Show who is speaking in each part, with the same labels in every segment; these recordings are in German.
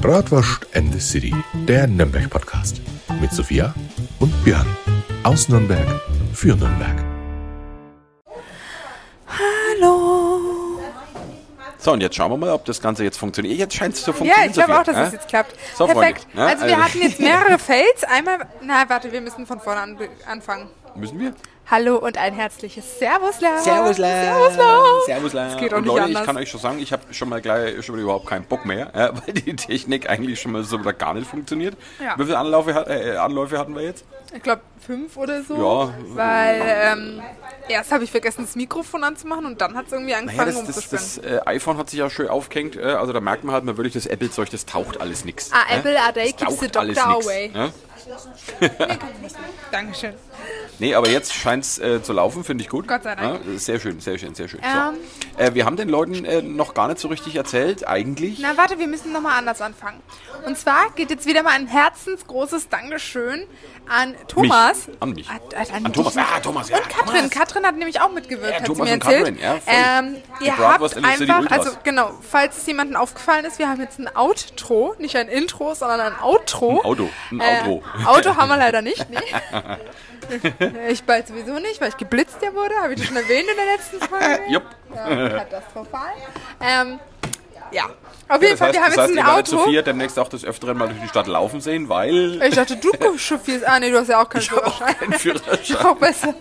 Speaker 1: Bratwurst and the City, der Nürnberg-Podcast. Mit Sophia und Björn. Aus Nürnberg für Nürnberg.
Speaker 2: Hallo.
Speaker 3: So, und jetzt schauen wir mal, ob das Ganze jetzt funktioniert. Jetzt scheint es zu
Speaker 2: Ja,
Speaker 3: funktionieren.
Speaker 2: ich glaube auch, dass
Speaker 3: ja?
Speaker 2: es jetzt klappt.
Speaker 3: So,
Speaker 2: Perfekt.
Speaker 3: Freunde, ja,
Speaker 2: also wir
Speaker 3: also-
Speaker 2: hatten jetzt mehrere Fails. Einmal, na warte, wir müssen von vorne an, anfangen.
Speaker 3: Müssen wir?
Speaker 2: Hallo und ein herzliches Servusla.
Speaker 3: Servusla.
Speaker 2: Servusla.
Speaker 3: Servusla.
Speaker 2: Das geht auch
Speaker 3: und
Speaker 2: nicht
Speaker 3: Leute,
Speaker 2: anders.
Speaker 3: ich kann euch schon sagen, ich habe schon mal gleich schon mal überhaupt keinen Bock mehr, ja, weil die Technik eigentlich schon mal so oder gar nicht funktioniert.
Speaker 2: Ja.
Speaker 3: Wie viele Anläufe, hat- äh, Anläufe hatten wir jetzt?
Speaker 2: Ich glaube fünf oder so.
Speaker 3: Ja.
Speaker 2: Weil ähm, erst habe ich vergessen, das Mikrofon anzumachen und dann hat es irgendwie
Speaker 3: Naja,
Speaker 2: angefangen
Speaker 3: das, das,
Speaker 2: umzuschwimmen.
Speaker 3: das äh, iPhone hat sich ja schön aufgehängt. Äh, also da merkt man halt mal wirklich, das Apple-Zeug, das taucht alles nix.
Speaker 2: Ah? Apple, ah, they
Speaker 3: Das
Speaker 2: keeps the doctor
Speaker 3: nix,
Speaker 2: away.
Speaker 3: Ja?
Speaker 2: Dankeschön.
Speaker 3: Nee, aber jetzt scheint es äh, zu laufen, finde ich gut.
Speaker 2: Gott sei Dank.
Speaker 3: Ja, sehr schön, sehr schön, sehr schön.
Speaker 2: Ähm.
Speaker 3: so. äh, wir haben den Leuten äh, noch gar nicht so richtig erzählt, eigentlich.
Speaker 2: Na, warte, wir müssen nochmal anders anfangen. Und zwar geht jetzt wieder mal ein herzensgroßes Dankeschön an Thomas.
Speaker 3: Mich. An mich.
Speaker 2: An, an,
Speaker 3: An Thomas.
Speaker 2: dich.
Speaker 3: Ah, Thomas, ja,
Speaker 2: Und Katrin.
Speaker 3: Thomas.
Speaker 2: Katrin hat nämlich auch mitgewirkt,
Speaker 3: Ja,
Speaker 2: hat
Speaker 3: Thomas
Speaker 2: sie mir
Speaker 3: und
Speaker 2: erzählt.
Speaker 3: Katrin, ja,
Speaker 2: ähm, ihr habt einfach, also genau, falls es jemandem aufgefallen ist, wir haben jetzt ein Outro, nicht ein Intro, sondern ein Outro.
Speaker 3: Ein Auto, ein
Speaker 2: Äh,
Speaker 3: Outro.
Speaker 2: Auto haben wir leider nicht, nee. Ich bald sowieso nicht, weil ich geblitzt ja wurde, habe ich das schon erwähnt in der letzten Folge.
Speaker 3: Jupp.
Speaker 2: Ja, katastrophal. Ähm, ja, auf jeden
Speaker 3: Das
Speaker 2: Fall,
Speaker 3: heißt,
Speaker 2: wir haben
Speaker 3: das
Speaker 2: jetzt
Speaker 3: heißt,
Speaker 2: ein Auto.
Speaker 3: Sophia demnächst auch des Öfteren mal durch die Stadt laufen sehen, weil
Speaker 2: Ich dachte, du chauffierst. Ah, nee, du hast ja auch keinen Führerschein.
Speaker 3: kein Führerschein.
Speaker 2: Auch besser.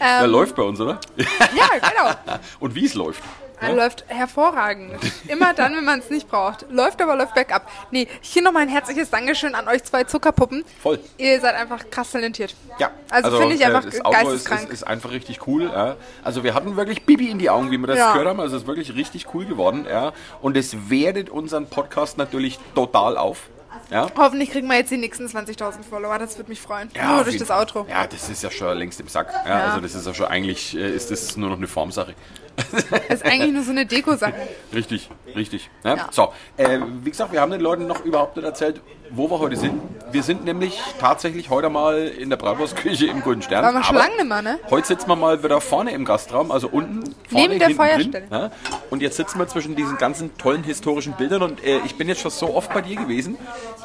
Speaker 3: der läuft bei uns, oder?
Speaker 2: Ja, genau.
Speaker 3: Und wie es läuft.
Speaker 2: Er läuft hervorragend. Immer dann, wenn man es nicht braucht. Läuft aber, läuft bergab. Nee, hier nochmal ein herzliches Dankeschön an euch zwei Zuckerpuppen.
Speaker 3: Voll.
Speaker 2: Ihr seid einfach krass talentiert.
Speaker 3: Ja,
Speaker 2: Also finde ich
Speaker 3: äh,
Speaker 2: einfach
Speaker 3: das Auto ist,
Speaker 2: geisteskrank.
Speaker 3: ist, ist einfach richtig cool. Ja. Also wir hatten wirklich Bibi in die Augen, wie wir das
Speaker 2: Ja.
Speaker 3: gehört haben. Also es ist wirklich richtig cool geworden. Ja. Und es wertet unseren Podcast natürlich total auf. Ja.
Speaker 2: Hoffentlich kriegen wir jetzt die nächsten 20.000 Follower. Das würde mich freuen.
Speaker 3: Ja,
Speaker 2: Nur durch das. Outro.
Speaker 3: Ja, das ist ja schon längst im Sack. Ja,
Speaker 2: Ja.
Speaker 3: Also das ist ja schon eigentlich, äh, ist das nur noch eine Formsache.
Speaker 2: Das ist eigentlich nur so eine Deko-Sache.
Speaker 3: Richtig, richtig. Ja.
Speaker 2: Ja.
Speaker 3: So, äh, wie gesagt, wir haben den Leuten noch überhaupt nicht erzählt, wo wir heute sind. Wir sind nämlich tatsächlich heute mal in der Bratwurstküche im Guten Stern.
Speaker 2: Waren wir schon lange nicht mehr, ne?
Speaker 3: Heute sitzen wir mal wieder vorne im Gastraum, also unten. Vorne,
Speaker 2: Neben der
Speaker 3: drin,
Speaker 2: Feuerstelle.
Speaker 3: Ja? Und jetzt sitzen wir zwischen diesen ganzen tollen historischen Bildern und äh, ich bin jetzt schon so oft bei dir gewesen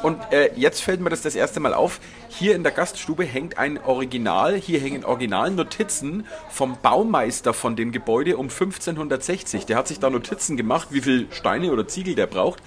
Speaker 3: und äh, jetzt fällt mir das das erste Mal auf. Hier in der Gaststube hängt ein Original, hier hängen Originalnotizen vom Baumeister von dem Gebäude um 1560. Der hat sich da Notizen gemacht, wie viel Steine oder Ziegel der braucht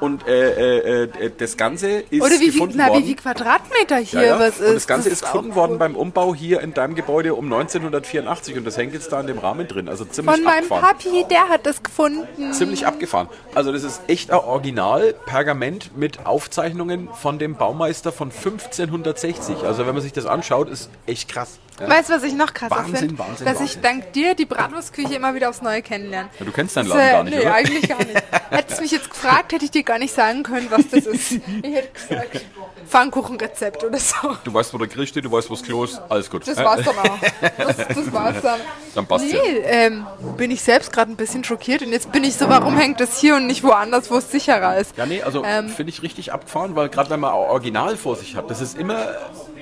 Speaker 3: und äh, äh, äh, das Ganze ist
Speaker 2: Oder wie viel,
Speaker 3: gefunden
Speaker 2: na,
Speaker 3: worden.
Speaker 2: wie viel Quadratmeter hier
Speaker 3: Ja, ja.
Speaker 2: was ist.
Speaker 3: Und das Ganze ist,
Speaker 2: auch
Speaker 3: gefunden worden beim Umbau hier in deinem Gebäude um 1984 und das hängt jetzt da in dem Rahmen drin. Also ziemlich
Speaker 2: Von meinem
Speaker 3: abgefahren.
Speaker 2: Papi, der hat das gefunden.
Speaker 3: Ziemlich abgefahren. Also das ist echt ein Original Pergament mit Aufzeichnungen von dem Baumeister von 1560. Also wenn man sich das anschaut, ist echt krass. Ja.
Speaker 2: Weißt du, was ich noch krasser finde?
Speaker 3: Wahnsinn,
Speaker 2: Dass ich
Speaker 3: Wahnsinn.
Speaker 2: dank dir die Bratwurstküche immer wieder aufs Neue kennenlerne.
Speaker 3: Ja, du kennst deinen
Speaker 2: Das,
Speaker 3: Laden
Speaker 2: äh,
Speaker 3: gar nicht,
Speaker 2: nee,
Speaker 3: oder?
Speaker 2: eigentlich gar nicht. Hättest du mich jetzt gefragt, hätte ich dir gar nicht sagen können, was das ist. Ich hätte gesagt, Pfannkuchenrezept oder so.
Speaker 3: Du weißt, wo der Grill steht, du weißt, wo das Klo ist, alles gut.
Speaker 2: Das war's dann auch. Das, das war's dann.
Speaker 3: Dann passt
Speaker 2: nee,
Speaker 3: ja.
Speaker 2: ähm, bin ich selbst gerade ein bisschen schockiert und jetzt bin ich so, warum hängt das hier und nicht woanders, wo es sicherer ist?
Speaker 3: Ja, nee, also
Speaker 2: Ähm.
Speaker 3: finde ich richtig abgefahren, weil gerade wenn man auch Original vor sich hat, das ist immer,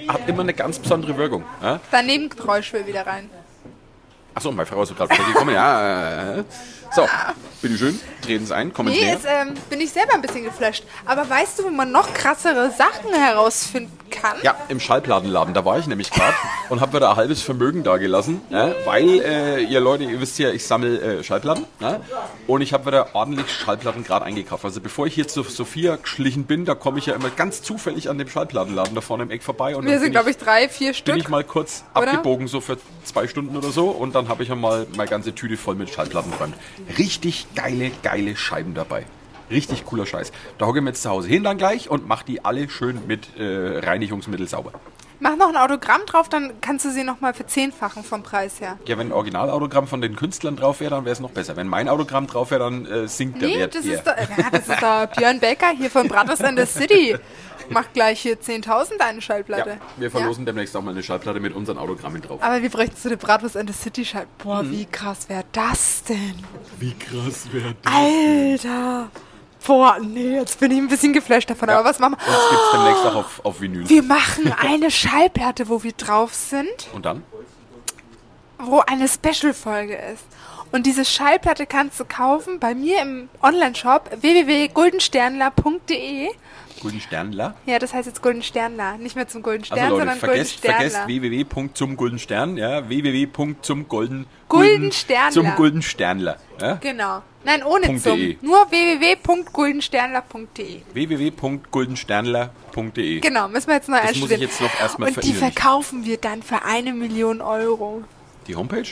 Speaker 3: hat immer eine ganz besondere Wirkung. Ja?
Speaker 2: Daneben Geräusch will wieder rein.
Speaker 3: Achso, meine Frau ist gerade gekommen. Ja, äh, so, bitteschön, treten Sie ein, kommen Sie
Speaker 2: Nee, jetzt ähm, bin ich selber ein bisschen geflasht. Aber weißt du, wo man noch krassere Sachen herausfinden kann?
Speaker 3: Ja, im Schallplattenladen, da war ich nämlich gerade und habe wieder ein halbes Vermögen da gelassen, ja, weil äh, ihr Leute, ihr wisst ja, ich sammle äh, Schallplatten ja, und ich habe wieder ordentlich Schallplatten gerade eingekauft. Also bevor ich hier zu Sophia geschlichen bin, da komme ich ja immer ganz zufällig an dem Schallplattenladen da vorne im Eck vorbei und
Speaker 2: Wir sind,
Speaker 3: bin
Speaker 2: glaube ich, drei, vier
Speaker 3: bin
Speaker 2: Stück.
Speaker 3: ich mal kurz
Speaker 2: Oder?
Speaker 3: abgebogen, so für zwei Stunden oder so. Und dann habe ich einmal meine ganze Tüte voll mit Schallplatten dran. Richtig geile, geile Scheiben dabei. Richtig cooler Scheiß. Da hocke ich mir jetzt zu Hause hin dann gleich und mache die alle schön mit äh, Reinigungsmittel sauber.
Speaker 2: Mach noch ein Autogramm drauf, dann kannst du sie nochmal verzehnfachen vom Preis her.
Speaker 3: Ja, wenn ein Originalautogramm von den Künstlern drauf wäre, dann wäre es noch besser. Wenn mein Autogramm drauf wäre, dann äh, sinkt der
Speaker 2: Nee,
Speaker 3: Wert
Speaker 2: das
Speaker 3: eher.
Speaker 2: ist, doch, ja, das ist doch Björn Becker hier von Brothers and the City. Macht gleich hier 10.000 eine
Speaker 3: ja,
Speaker 2: Schallplatte.
Speaker 3: wir verlosen demnächst auch mal eine Schallplatte mit unseren Autogrammen drauf.
Speaker 2: Aber wir bräuchten so eine Bratwurst and the City Schallplatte. Boah,
Speaker 3: Mhm.
Speaker 2: wie krass wäre das denn?
Speaker 3: Wie krass wäre das?
Speaker 2: Alter. Boah, nee, jetzt bin ich ein bisschen geflasht davon. Aber was machen wir?
Speaker 3: Das gibt es demnächst auch auf, auf Vinyl.
Speaker 2: Wir machen eine Schallplatte, wo wir drauf sind,
Speaker 3: Und dann?
Speaker 2: wo eine Special-Folge ist. Und diese Schallplatte kannst du kaufen bei mir im Online-Shop www.guldensternler.de.
Speaker 3: Gulden Sternler.
Speaker 2: Ja, das heißt jetzt Golden Sternler. Nicht mehr zum Golden Stern,
Speaker 3: Also Leute,
Speaker 2: sondern Golden
Speaker 3: vergesst,
Speaker 2: Sternler.
Speaker 3: vergesst www.zum-golden-stern, ja, www.zum-golden
Speaker 2: Gulden Sternler.
Speaker 3: zum Golden Sternler, ja,
Speaker 2: Genau. Nein, ohne
Speaker 3: Punkt
Speaker 2: zum.
Speaker 3: de.
Speaker 2: Nur www.guldensternler.de.
Speaker 3: www.goldensternler.de.
Speaker 2: Genau, müssen wir jetzt neu
Speaker 3: Das muss ich jetzt noch erstmal
Speaker 2: Und die verkaufen wir dann für eine Million Euro.
Speaker 3: Die Homepage?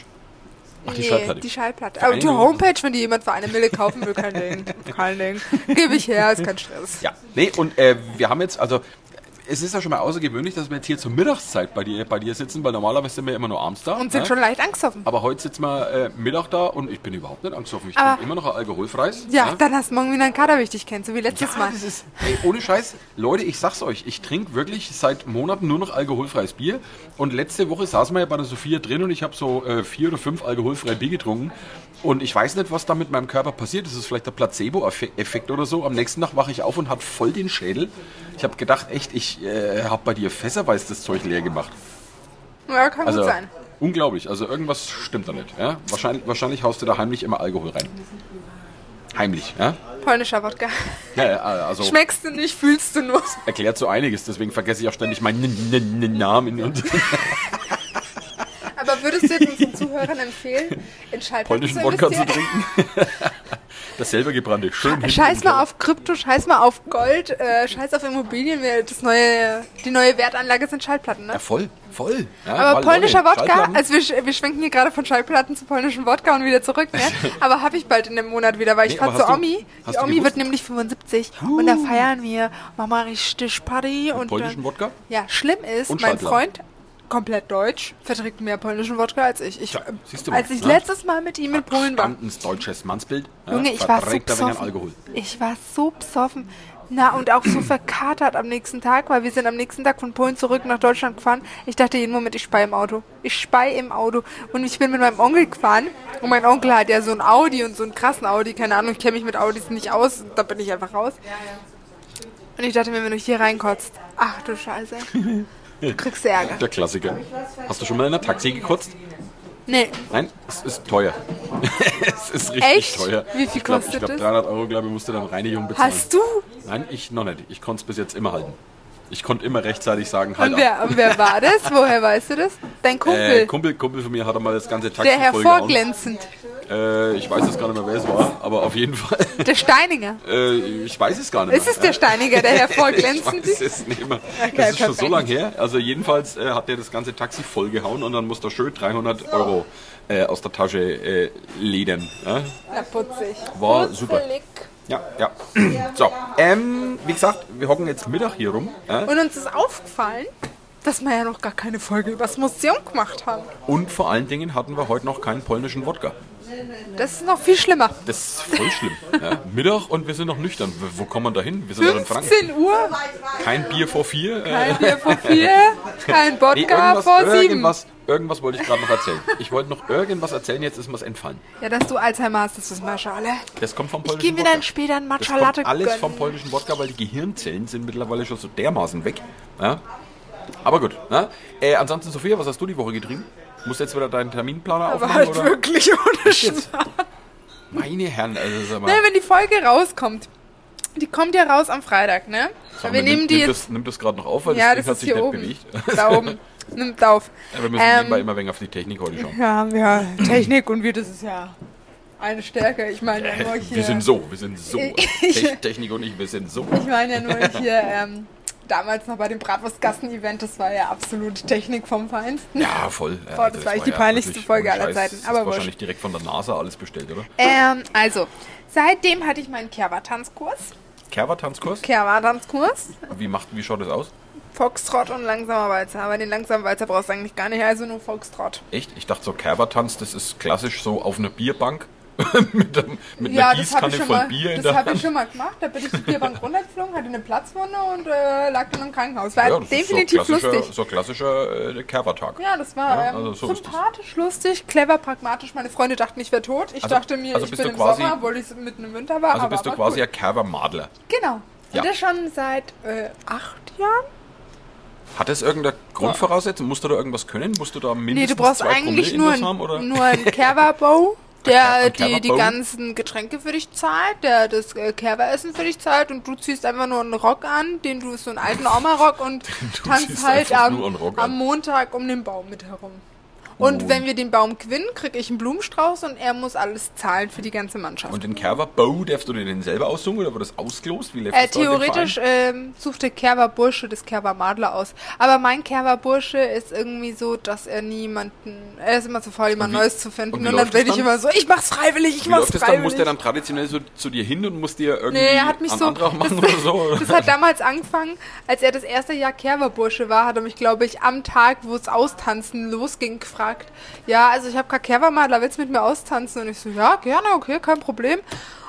Speaker 3: Ach, die
Speaker 2: nee,
Speaker 3: Schallplatte.
Speaker 2: Die Schallplatte. Aber die? Homepage, wenn die jemand für eine Mille kaufen will, kein Ding. Kein Ding. Gebe ich her, ist kein Stress.
Speaker 3: Ja, nee, und äh, wir haben jetzt, also es ist ja schon mal außergewöhnlich, dass wir jetzt hier zur Mittagszeit bei dir, bei dir sitzen, weil normalerweise sind wir immer nur abends da.
Speaker 2: Und sind
Speaker 3: ne?
Speaker 2: schon leicht angsthoffen.
Speaker 3: Aber heute sitzen wir äh, Mittag da und ich bin überhaupt nicht angsthoffen. Ich
Speaker 2: Aber-
Speaker 3: trinke immer noch alkoholfreies.
Speaker 2: Ja,
Speaker 3: ne?
Speaker 2: dann hast du morgen wieder einen Kater, wie ich dich kenne, so wie letztes
Speaker 3: Ja,
Speaker 2: Mal.
Speaker 3: das ist, ey, ohne Scheiß, Leute, ich sag's euch, ich trinke wirklich seit Monaten nur noch alkoholfreies Bier. Und letzte Woche saßen wir ja bei der Sophia drin und ich habe so äh, vier oder fünf alkoholfreie Bier getrunken. Und ich weiß nicht, was da mit meinem Körper passiert. Das ist vielleicht der Placebo-Effekt oder so. Am nächsten Tag wache ich auf und hatte voll den Schädel. Ich habe gedacht, echt, ich äh, habe bei dir fässerweise das Zeug leer gemacht.
Speaker 2: Ja, kann
Speaker 3: Also
Speaker 2: gut sein.
Speaker 3: unglaublich. Also irgendwas stimmt da nicht. Ja? Wahrscheinlich, wahrscheinlich haust du da heimlich immer Alkohol rein. Heimlich, ja?
Speaker 2: Polnischer Wodka.
Speaker 3: ja also
Speaker 2: Schmeckst du nicht, fühlst du nur.
Speaker 3: erklärt so einiges, deswegen vergesse ich auch ständig meinen Namen
Speaker 2: Aber würdest du unseren Zuhörern empfehlen, in Schallplatten
Speaker 3: polnischen
Speaker 2: zu
Speaker 3: Wodka zu trinken. Das selber gebrannte, schön
Speaker 2: Scheiß mal auf Krypto, scheiß mal auf Gold, äh, scheiß auf Immobilien. Das neue, die neue Wertanlage sind Schallplatten, ne?
Speaker 3: Ja, voll, voll. Ja,
Speaker 2: Aber polnischer Wodka, also wir, wir schwenken hier gerade von Schallplatten zu polnischen Wodka und wieder zurück, ne? Aber habe ich bald in dem Monat wieder, weil ich
Speaker 3: Nee,
Speaker 2: fahr
Speaker 3: aber
Speaker 2: zu
Speaker 3: hast du-
Speaker 2: Omi. Die Omi wird nämlich 75 und da feiern wir, machen wir richtig Party. Und
Speaker 3: polnischen
Speaker 2: dann,
Speaker 3: Wodka?
Speaker 2: Ja, schlimm ist, mein. Freund, komplett deutsch, verträgt mehr polnischen Wodka als ich. ich äh,
Speaker 3: siehst du mal,
Speaker 2: als ich
Speaker 3: ne?
Speaker 2: letztes Mal mit ihm in Polen war.
Speaker 3: Deutsches Mannsbild. Ja,
Speaker 2: Junge, ich war so besoffen. Ich war so besoffen. Na, und auch so verkatert am nächsten Tag, weil wir sind am nächsten Tag von Polen zurück nach Deutschland gefahren. Ich dachte jeden Moment, ich spei im Auto. Ich spei im Auto. Und ich bin mit meinem Onkel gefahren. Und mein Onkel hat ja so ein Audi und so einen krassen Audi. Keine Ahnung, ich kenne mich mit Audis nicht aus. Da bin ich einfach raus. Und ich dachte mir, wenn du hier reinkotzt, ach du Scheiße. Du kriegst Ärger.
Speaker 3: Der Klassiker. Hast du schon mal in einer Taxi gekotzt?
Speaker 2: Nee,
Speaker 3: Nein, es ist teuer. es ist richtig
Speaker 2: Echt?
Speaker 3: teuer.
Speaker 2: Wie viel
Speaker 3: ich glaub,
Speaker 2: kostet
Speaker 3: Ich glaube,
Speaker 2: das?
Speaker 3: 300 Euro, glaube ich, musste dann Reinigung bezahlen.
Speaker 2: hast du?
Speaker 3: Nein, ich noch nicht. Ich konnte es bis jetzt immer halten. Ich konnte immer rechtzeitig sagen, halt
Speaker 2: Und wer, und wer war das? Woher weißt du das? Dein Kumpel.
Speaker 3: Äh, Kumpel, Kumpel von mir hat einmal das ganze Taxi
Speaker 2: der
Speaker 3: vollgehauen. Äh, ich weiß jetzt gar nicht mehr, wer es war, aber auf jeden Fall.
Speaker 2: Der Steininger.
Speaker 3: Äh, ich weiß es gar nicht
Speaker 2: Ist
Speaker 3: mehr.
Speaker 2: es der Steiniger, der
Speaker 3: ich
Speaker 2: hervorglänzend
Speaker 3: weiß
Speaker 2: ist?
Speaker 3: es nicht mehr.
Speaker 2: Okay,
Speaker 3: das ist schon so lange her. Also jedenfalls äh, hat der das ganze Taxi vollgehauen und dann musste er schön 300 Euro äh, aus der Tasche äh, ledern. Ja?
Speaker 2: Ja, putzig.
Speaker 3: War super.
Speaker 2: Putzelig.
Speaker 3: Ja, ja. So, ähm, wie gesagt, wir hocken jetzt Mittag hier rum. Ja?
Speaker 2: Und uns ist aufgefallen, dass wir ja noch gar keine Folge übers Museum gemacht haben.
Speaker 3: Und vor allen Dingen hatten wir heute noch keinen polnischen Wodka.
Speaker 2: Das ist noch viel schlimmer.
Speaker 3: Das ist voll schlimm. Ja? Mittag und wir sind noch nüchtern. Wo kommen wir da hin? Wir sind doch in Franken.
Speaker 2: 15 Uhr,
Speaker 3: Kein Bier vor vier. Äh,
Speaker 2: kein Bier vor vier, kein
Speaker 3: nee,
Speaker 2: Wodka
Speaker 3: irgendwas,
Speaker 2: vor sieben.
Speaker 3: irgendwas, irgendwas wollte ich gerade noch erzählen. Ich wollte noch irgendwas erzählen, jetzt ist mir's entfallen.
Speaker 2: Ja, dass du Alzheimer hast, das wissen wir schon alle.
Speaker 3: Das kommt vom
Speaker 2: Ich
Speaker 3: polnischen
Speaker 2: gehe mir
Speaker 3: Wodka.
Speaker 2: dann später einen
Speaker 3: Das
Speaker 2: Matcha
Speaker 3: kommt
Speaker 2: Latte
Speaker 3: alles
Speaker 2: gönnen.
Speaker 3: vom polnischen Wodka, weil die Gehirnzellen sind mittlerweile schon so dermaßen weg. Ja? Aber gut. Ne? Äh, ansonsten, Sophia, was hast du die Woche getrieben? Musst jetzt wieder deinen Terminplaner
Speaker 2: Aber
Speaker 3: aufmachen?
Speaker 2: halt
Speaker 3: oder?
Speaker 2: wirklich ohne Spaß.
Speaker 3: Meine Herren, also sag mal.
Speaker 2: Ne, wenn die Folge rauskommt. Die kommt ja raus am Freitag, ne?
Speaker 3: Sag
Speaker 2: wir nehmen
Speaker 3: nimmt,
Speaker 2: die
Speaker 3: nimmt
Speaker 2: jetzt.
Speaker 3: Das, nimmt das gerade noch auf, weil
Speaker 2: Ja,
Speaker 3: das
Speaker 2: das
Speaker 3: hat sich nicht
Speaker 2: oben.
Speaker 3: bewegt.
Speaker 2: Da oben. Nimmt auf.
Speaker 3: Ja, wir müssen
Speaker 2: Ähm,
Speaker 3: nebenbei immer wenig auf die Technik heute schauen.
Speaker 2: Ja, ja, Technik und wir, das ist ja eine Stärke. Ich meine ja nur hier.
Speaker 3: Wir sind so, wir sind so. Technik und ich, wir sind so.
Speaker 2: Ich meine ja nur hier, ähm, damals noch bei dem Bratwurstgassen-Event, das war ja absolut Technik vom Feinsten.
Speaker 3: Ja, voll. Ja,
Speaker 2: Boah, das war echt die peinlichste Folge aller. Zeiten,
Speaker 3: Das
Speaker 2: aber wurscht.
Speaker 3: wahrscheinlich direkt von der NASA alles bestellt, oder?
Speaker 2: Ähm, also, seitdem hatte ich meinen Kerwa-Tanzkurs.
Speaker 3: Kerwa-Tanzkurs?
Speaker 2: Kerwa-Tanzkurs.
Speaker 3: Wie, macht, wie schaut das aus?
Speaker 2: Foxtrot und langsamer Walzer. Aber den langsamen Walzer brauchst du eigentlich gar nicht, also nur Foxtrot.
Speaker 3: Echt? Ich dachte so, Kerwa-Tanz, das ist klassisch so auf einer Bierbank mit, einem- mit
Speaker 2: Ja,
Speaker 3: einer
Speaker 2: das habe
Speaker 3: Gießkanne
Speaker 2: ich, schon
Speaker 3: voll
Speaker 2: mal-
Speaker 3: Bier in
Speaker 2: das
Speaker 3: der
Speaker 2: hab ich schon mal gemacht. Da bin ich die Bierbank runtergeflogen, hatte eine Platzwunde und äh, lag dann im Krankenhaus. War
Speaker 3: Ja, das
Speaker 2: definitiv
Speaker 3: so
Speaker 2: lustig.
Speaker 3: so klassischer äh, Kerwa-Tag.
Speaker 2: Ja, das war
Speaker 3: Ja,
Speaker 2: ähm,
Speaker 3: also so
Speaker 2: sympathisch, lustig, clever, pragmatisch. Meine Freunde dachten, ich wäre tot. Ich
Speaker 3: Also-
Speaker 2: dachte mir,
Speaker 3: also
Speaker 2: ich bin im
Speaker 3: quasi-
Speaker 2: Sommer, obwohl ich mitten im Winter war.
Speaker 3: Also
Speaker 2: aber
Speaker 3: bist du quasi
Speaker 2: cool.
Speaker 3: ein Kerwa-Madler.
Speaker 2: Genau.
Speaker 3: Ja.
Speaker 2: Und das schon seit äh, acht Jahren?
Speaker 3: Hat das irgendeine Grundvoraussetzung? Musst du da irgendwas können? Musst du da mindestens
Speaker 2: Nee, du brauchst eigentlich
Speaker 3: Promille
Speaker 2: nur,
Speaker 3: Intus haben? Oder?
Speaker 2: ein, nur ein Kerwa-Bow der die, die ganzen Getränke für dich zahlt, der das äh, Kerberessen für dich zahlt und du ziehst einfach nur einen Rock an, den du so einen alten Oma-Rock und tanzt halt am, am. Montag um den Baum mit herum. Und
Speaker 3: Oh.
Speaker 2: wenn wir den Baum gewinnen, kriege ich einen Blumenstrauß und er muss alles zahlen für die ganze Mannschaft.
Speaker 3: Und den Kerberbau, darfst du dir den selber aussuchen oder wird das ausgelost? Wie
Speaker 2: Äh,
Speaker 3: das
Speaker 2: theoretisch ähm, sucht der Kerber Bursche das Kerber Madler aus. Aber mein Kerber Bursche ist irgendwie so, dass er niemanden. Er ist immer zu faul, jemand Neues zu finden.
Speaker 3: und
Speaker 2: Und, dann
Speaker 3: das
Speaker 2: bin ich
Speaker 3: dann?
Speaker 2: immer so, ich mach's freiwillig, ich
Speaker 3: Wie
Speaker 2: mach's
Speaker 3: läuft das dann?
Speaker 2: freiwillig.
Speaker 3: Muss der dann traditionell so zu dir hin und muss dir irgendwie
Speaker 2: Nee, er hat mich so.
Speaker 3: Antrag machen oder so? Oder?
Speaker 2: Das hat damals angefangen, als er das erste Jahr Kerberbursche war, hat er mich, glaube ich, am Tag, wo es Austanzen losging, gefragt. Ja, also ich habe kein Kerbermadler, willst du mit mir austanzen? Und ich so, ja, gerne, okay, kein Problem.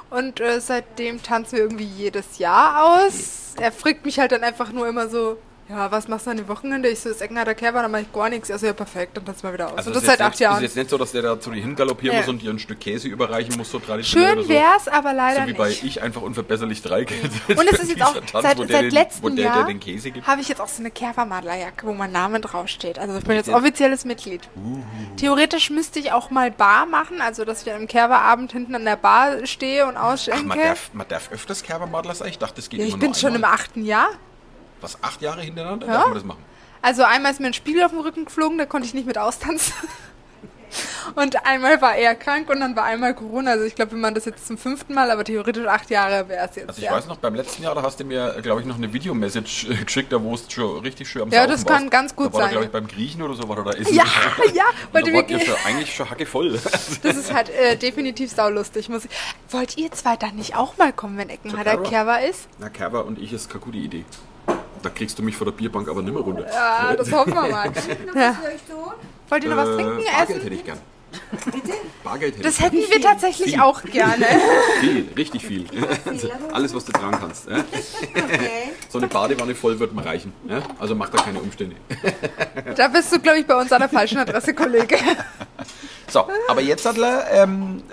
Speaker 2: Und äh, seitdem tanzen wir irgendwie jedes Jahr aus. Er fragt mich halt dann einfach nur immer so, ja, was machst du an den Wochenende? Ich so, das Eckenharder Kerber, dann mach ich gar nichts. Also ja, perfekt, dann tanzen wir wieder aus.
Speaker 3: Also
Speaker 2: und das
Speaker 3: ist
Speaker 2: seit
Speaker 3: jetzt
Speaker 2: acht
Speaker 3: nicht,
Speaker 2: Jahren.
Speaker 3: ist jetzt nicht so, dass der da zu dir hingaloppieren
Speaker 2: Ja.
Speaker 3: muss und dir ein Stück Käse überreichen muss, so traditionell
Speaker 2: Schön
Speaker 3: so.
Speaker 2: wär's, aber leider
Speaker 3: So wie bei
Speaker 2: nicht.
Speaker 3: ich einfach unverbesserlich drei Geld.
Speaker 2: Und es ist jetzt auch seit,
Speaker 3: wo der
Speaker 2: seit
Speaker 3: den,
Speaker 2: letztem
Speaker 3: der,
Speaker 2: Jahr
Speaker 3: Käse
Speaker 2: habe ich jetzt auch so eine Kerbermadlerjacke, wo mein Name draufsteht. Also ich bin jetzt offizielles Mitglied. Theoretisch müsste ich auch mal Bar machen, also dass ich an einem Kerberabend hinten an der Bar stehe und
Speaker 3: Ach,
Speaker 2: ausschenke.
Speaker 3: man darf, man darf öfters Kerbermadler sein? Ich dachte, das geht
Speaker 2: ja,
Speaker 3: immer
Speaker 2: ich bin schon im
Speaker 3: einmal.
Speaker 2: achten Jahr.
Speaker 3: Was, acht Jahre hintereinander?
Speaker 2: Ja.
Speaker 3: Darf man das machen?
Speaker 2: Also einmal ist mir ein Spiegel auf den Rücken geflogen, da konnte ich nicht mit austanzen. Und einmal war er krank und dann war einmal Corona. Also ich glaube, wir machen das jetzt zum fünften Mal, aber theoretisch acht Jahre wäre es jetzt.
Speaker 3: Also ich
Speaker 2: ja.
Speaker 3: weiß noch, beim letzten Jahr, da hast du mir, glaube ich, noch eine Videomessage geschickt, da wo es schon richtig schön am
Speaker 2: Ja,
Speaker 3: Saufen
Speaker 2: das kann
Speaker 3: warst.
Speaker 2: ganz gut
Speaker 3: da war
Speaker 2: sein.
Speaker 3: glaube ich, beim Griechen oder so war da essen.
Speaker 2: ja, ja, wollte wirklich.
Speaker 3: schon, eigentlich schon hackevoll.
Speaker 2: Das ist halt äh, definitiv saulustig. Muss ich. Wollt ihr zwei dann nicht auch mal kommen, wenn Eckenharder
Speaker 3: Kerber?
Speaker 2: Kerber ist?
Speaker 3: Na, Kerber und ich ist keine gute Idee. Da kriegst du mich vor der Bierbank aber nimmer runter.
Speaker 2: Ja, das hoffen wir mal. Ja. Wollt ihr noch was
Speaker 3: Äh,
Speaker 2: trinken,
Speaker 3: Bargeld
Speaker 2: essen?
Speaker 3: hätte ich gern. Bargeld hätte
Speaker 2: Das
Speaker 3: ich
Speaker 2: hätten wir tatsächlich
Speaker 3: Viel.
Speaker 2: auch gerne.
Speaker 3: Viel, richtig viel. Alles, was du tragen kannst. Ja? So eine Badewanne voll wird mir reichen. Also mach da keine Umstände.
Speaker 2: Da bist du, glaube ich, bei uns an der falschen Adresse, Kollege.
Speaker 3: So, aber jetzt, Adler, ähm,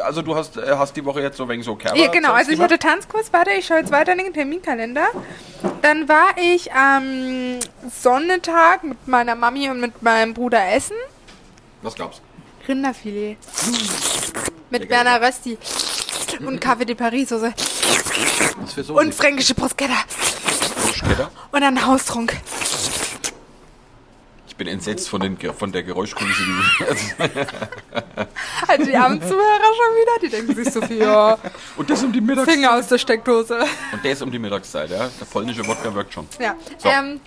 Speaker 3: also du hast, äh, hast die Woche jetzt so ein wenig so Kerber.
Speaker 2: Ja, genau. Also ich
Speaker 3: gemacht?
Speaker 2: hatte Tanzkurs. Warte, ich schaue jetzt weiter in den Terminkalender. Dann war ich am Sonntag mit meiner Mami und mit meinem Bruder essen.
Speaker 3: Was gab's?
Speaker 2: Rinderfilet. Mit
Speaker 3: Lecker, lecker.
Speaker 2: Rösti. Und Café de Paris Soße.
Speaker 3: Was für so
Speaker 2: Und fränkische Bruschetta.
Speaker 3: Bruschetta?
Speaker 2: Und dann Haustrunk.
Speaker 3: Ich bin entsetzt von, den, von der Geräuschkulisse. die- Also,
Speaker 2: Also die armen Zuhörer schon wieder, die denken sich so viel, ja,
Speaker 3: Und das um die Mittagszeit.
Speaker 2: Finger aus der Steckdose.
Speaker 3: Und der ist um die Mittagszeit, ja. Der polnische Wodka wirkt schon.
Speaker 2: Ja.
Speaker 3: So.
Speaker 2: Ähm,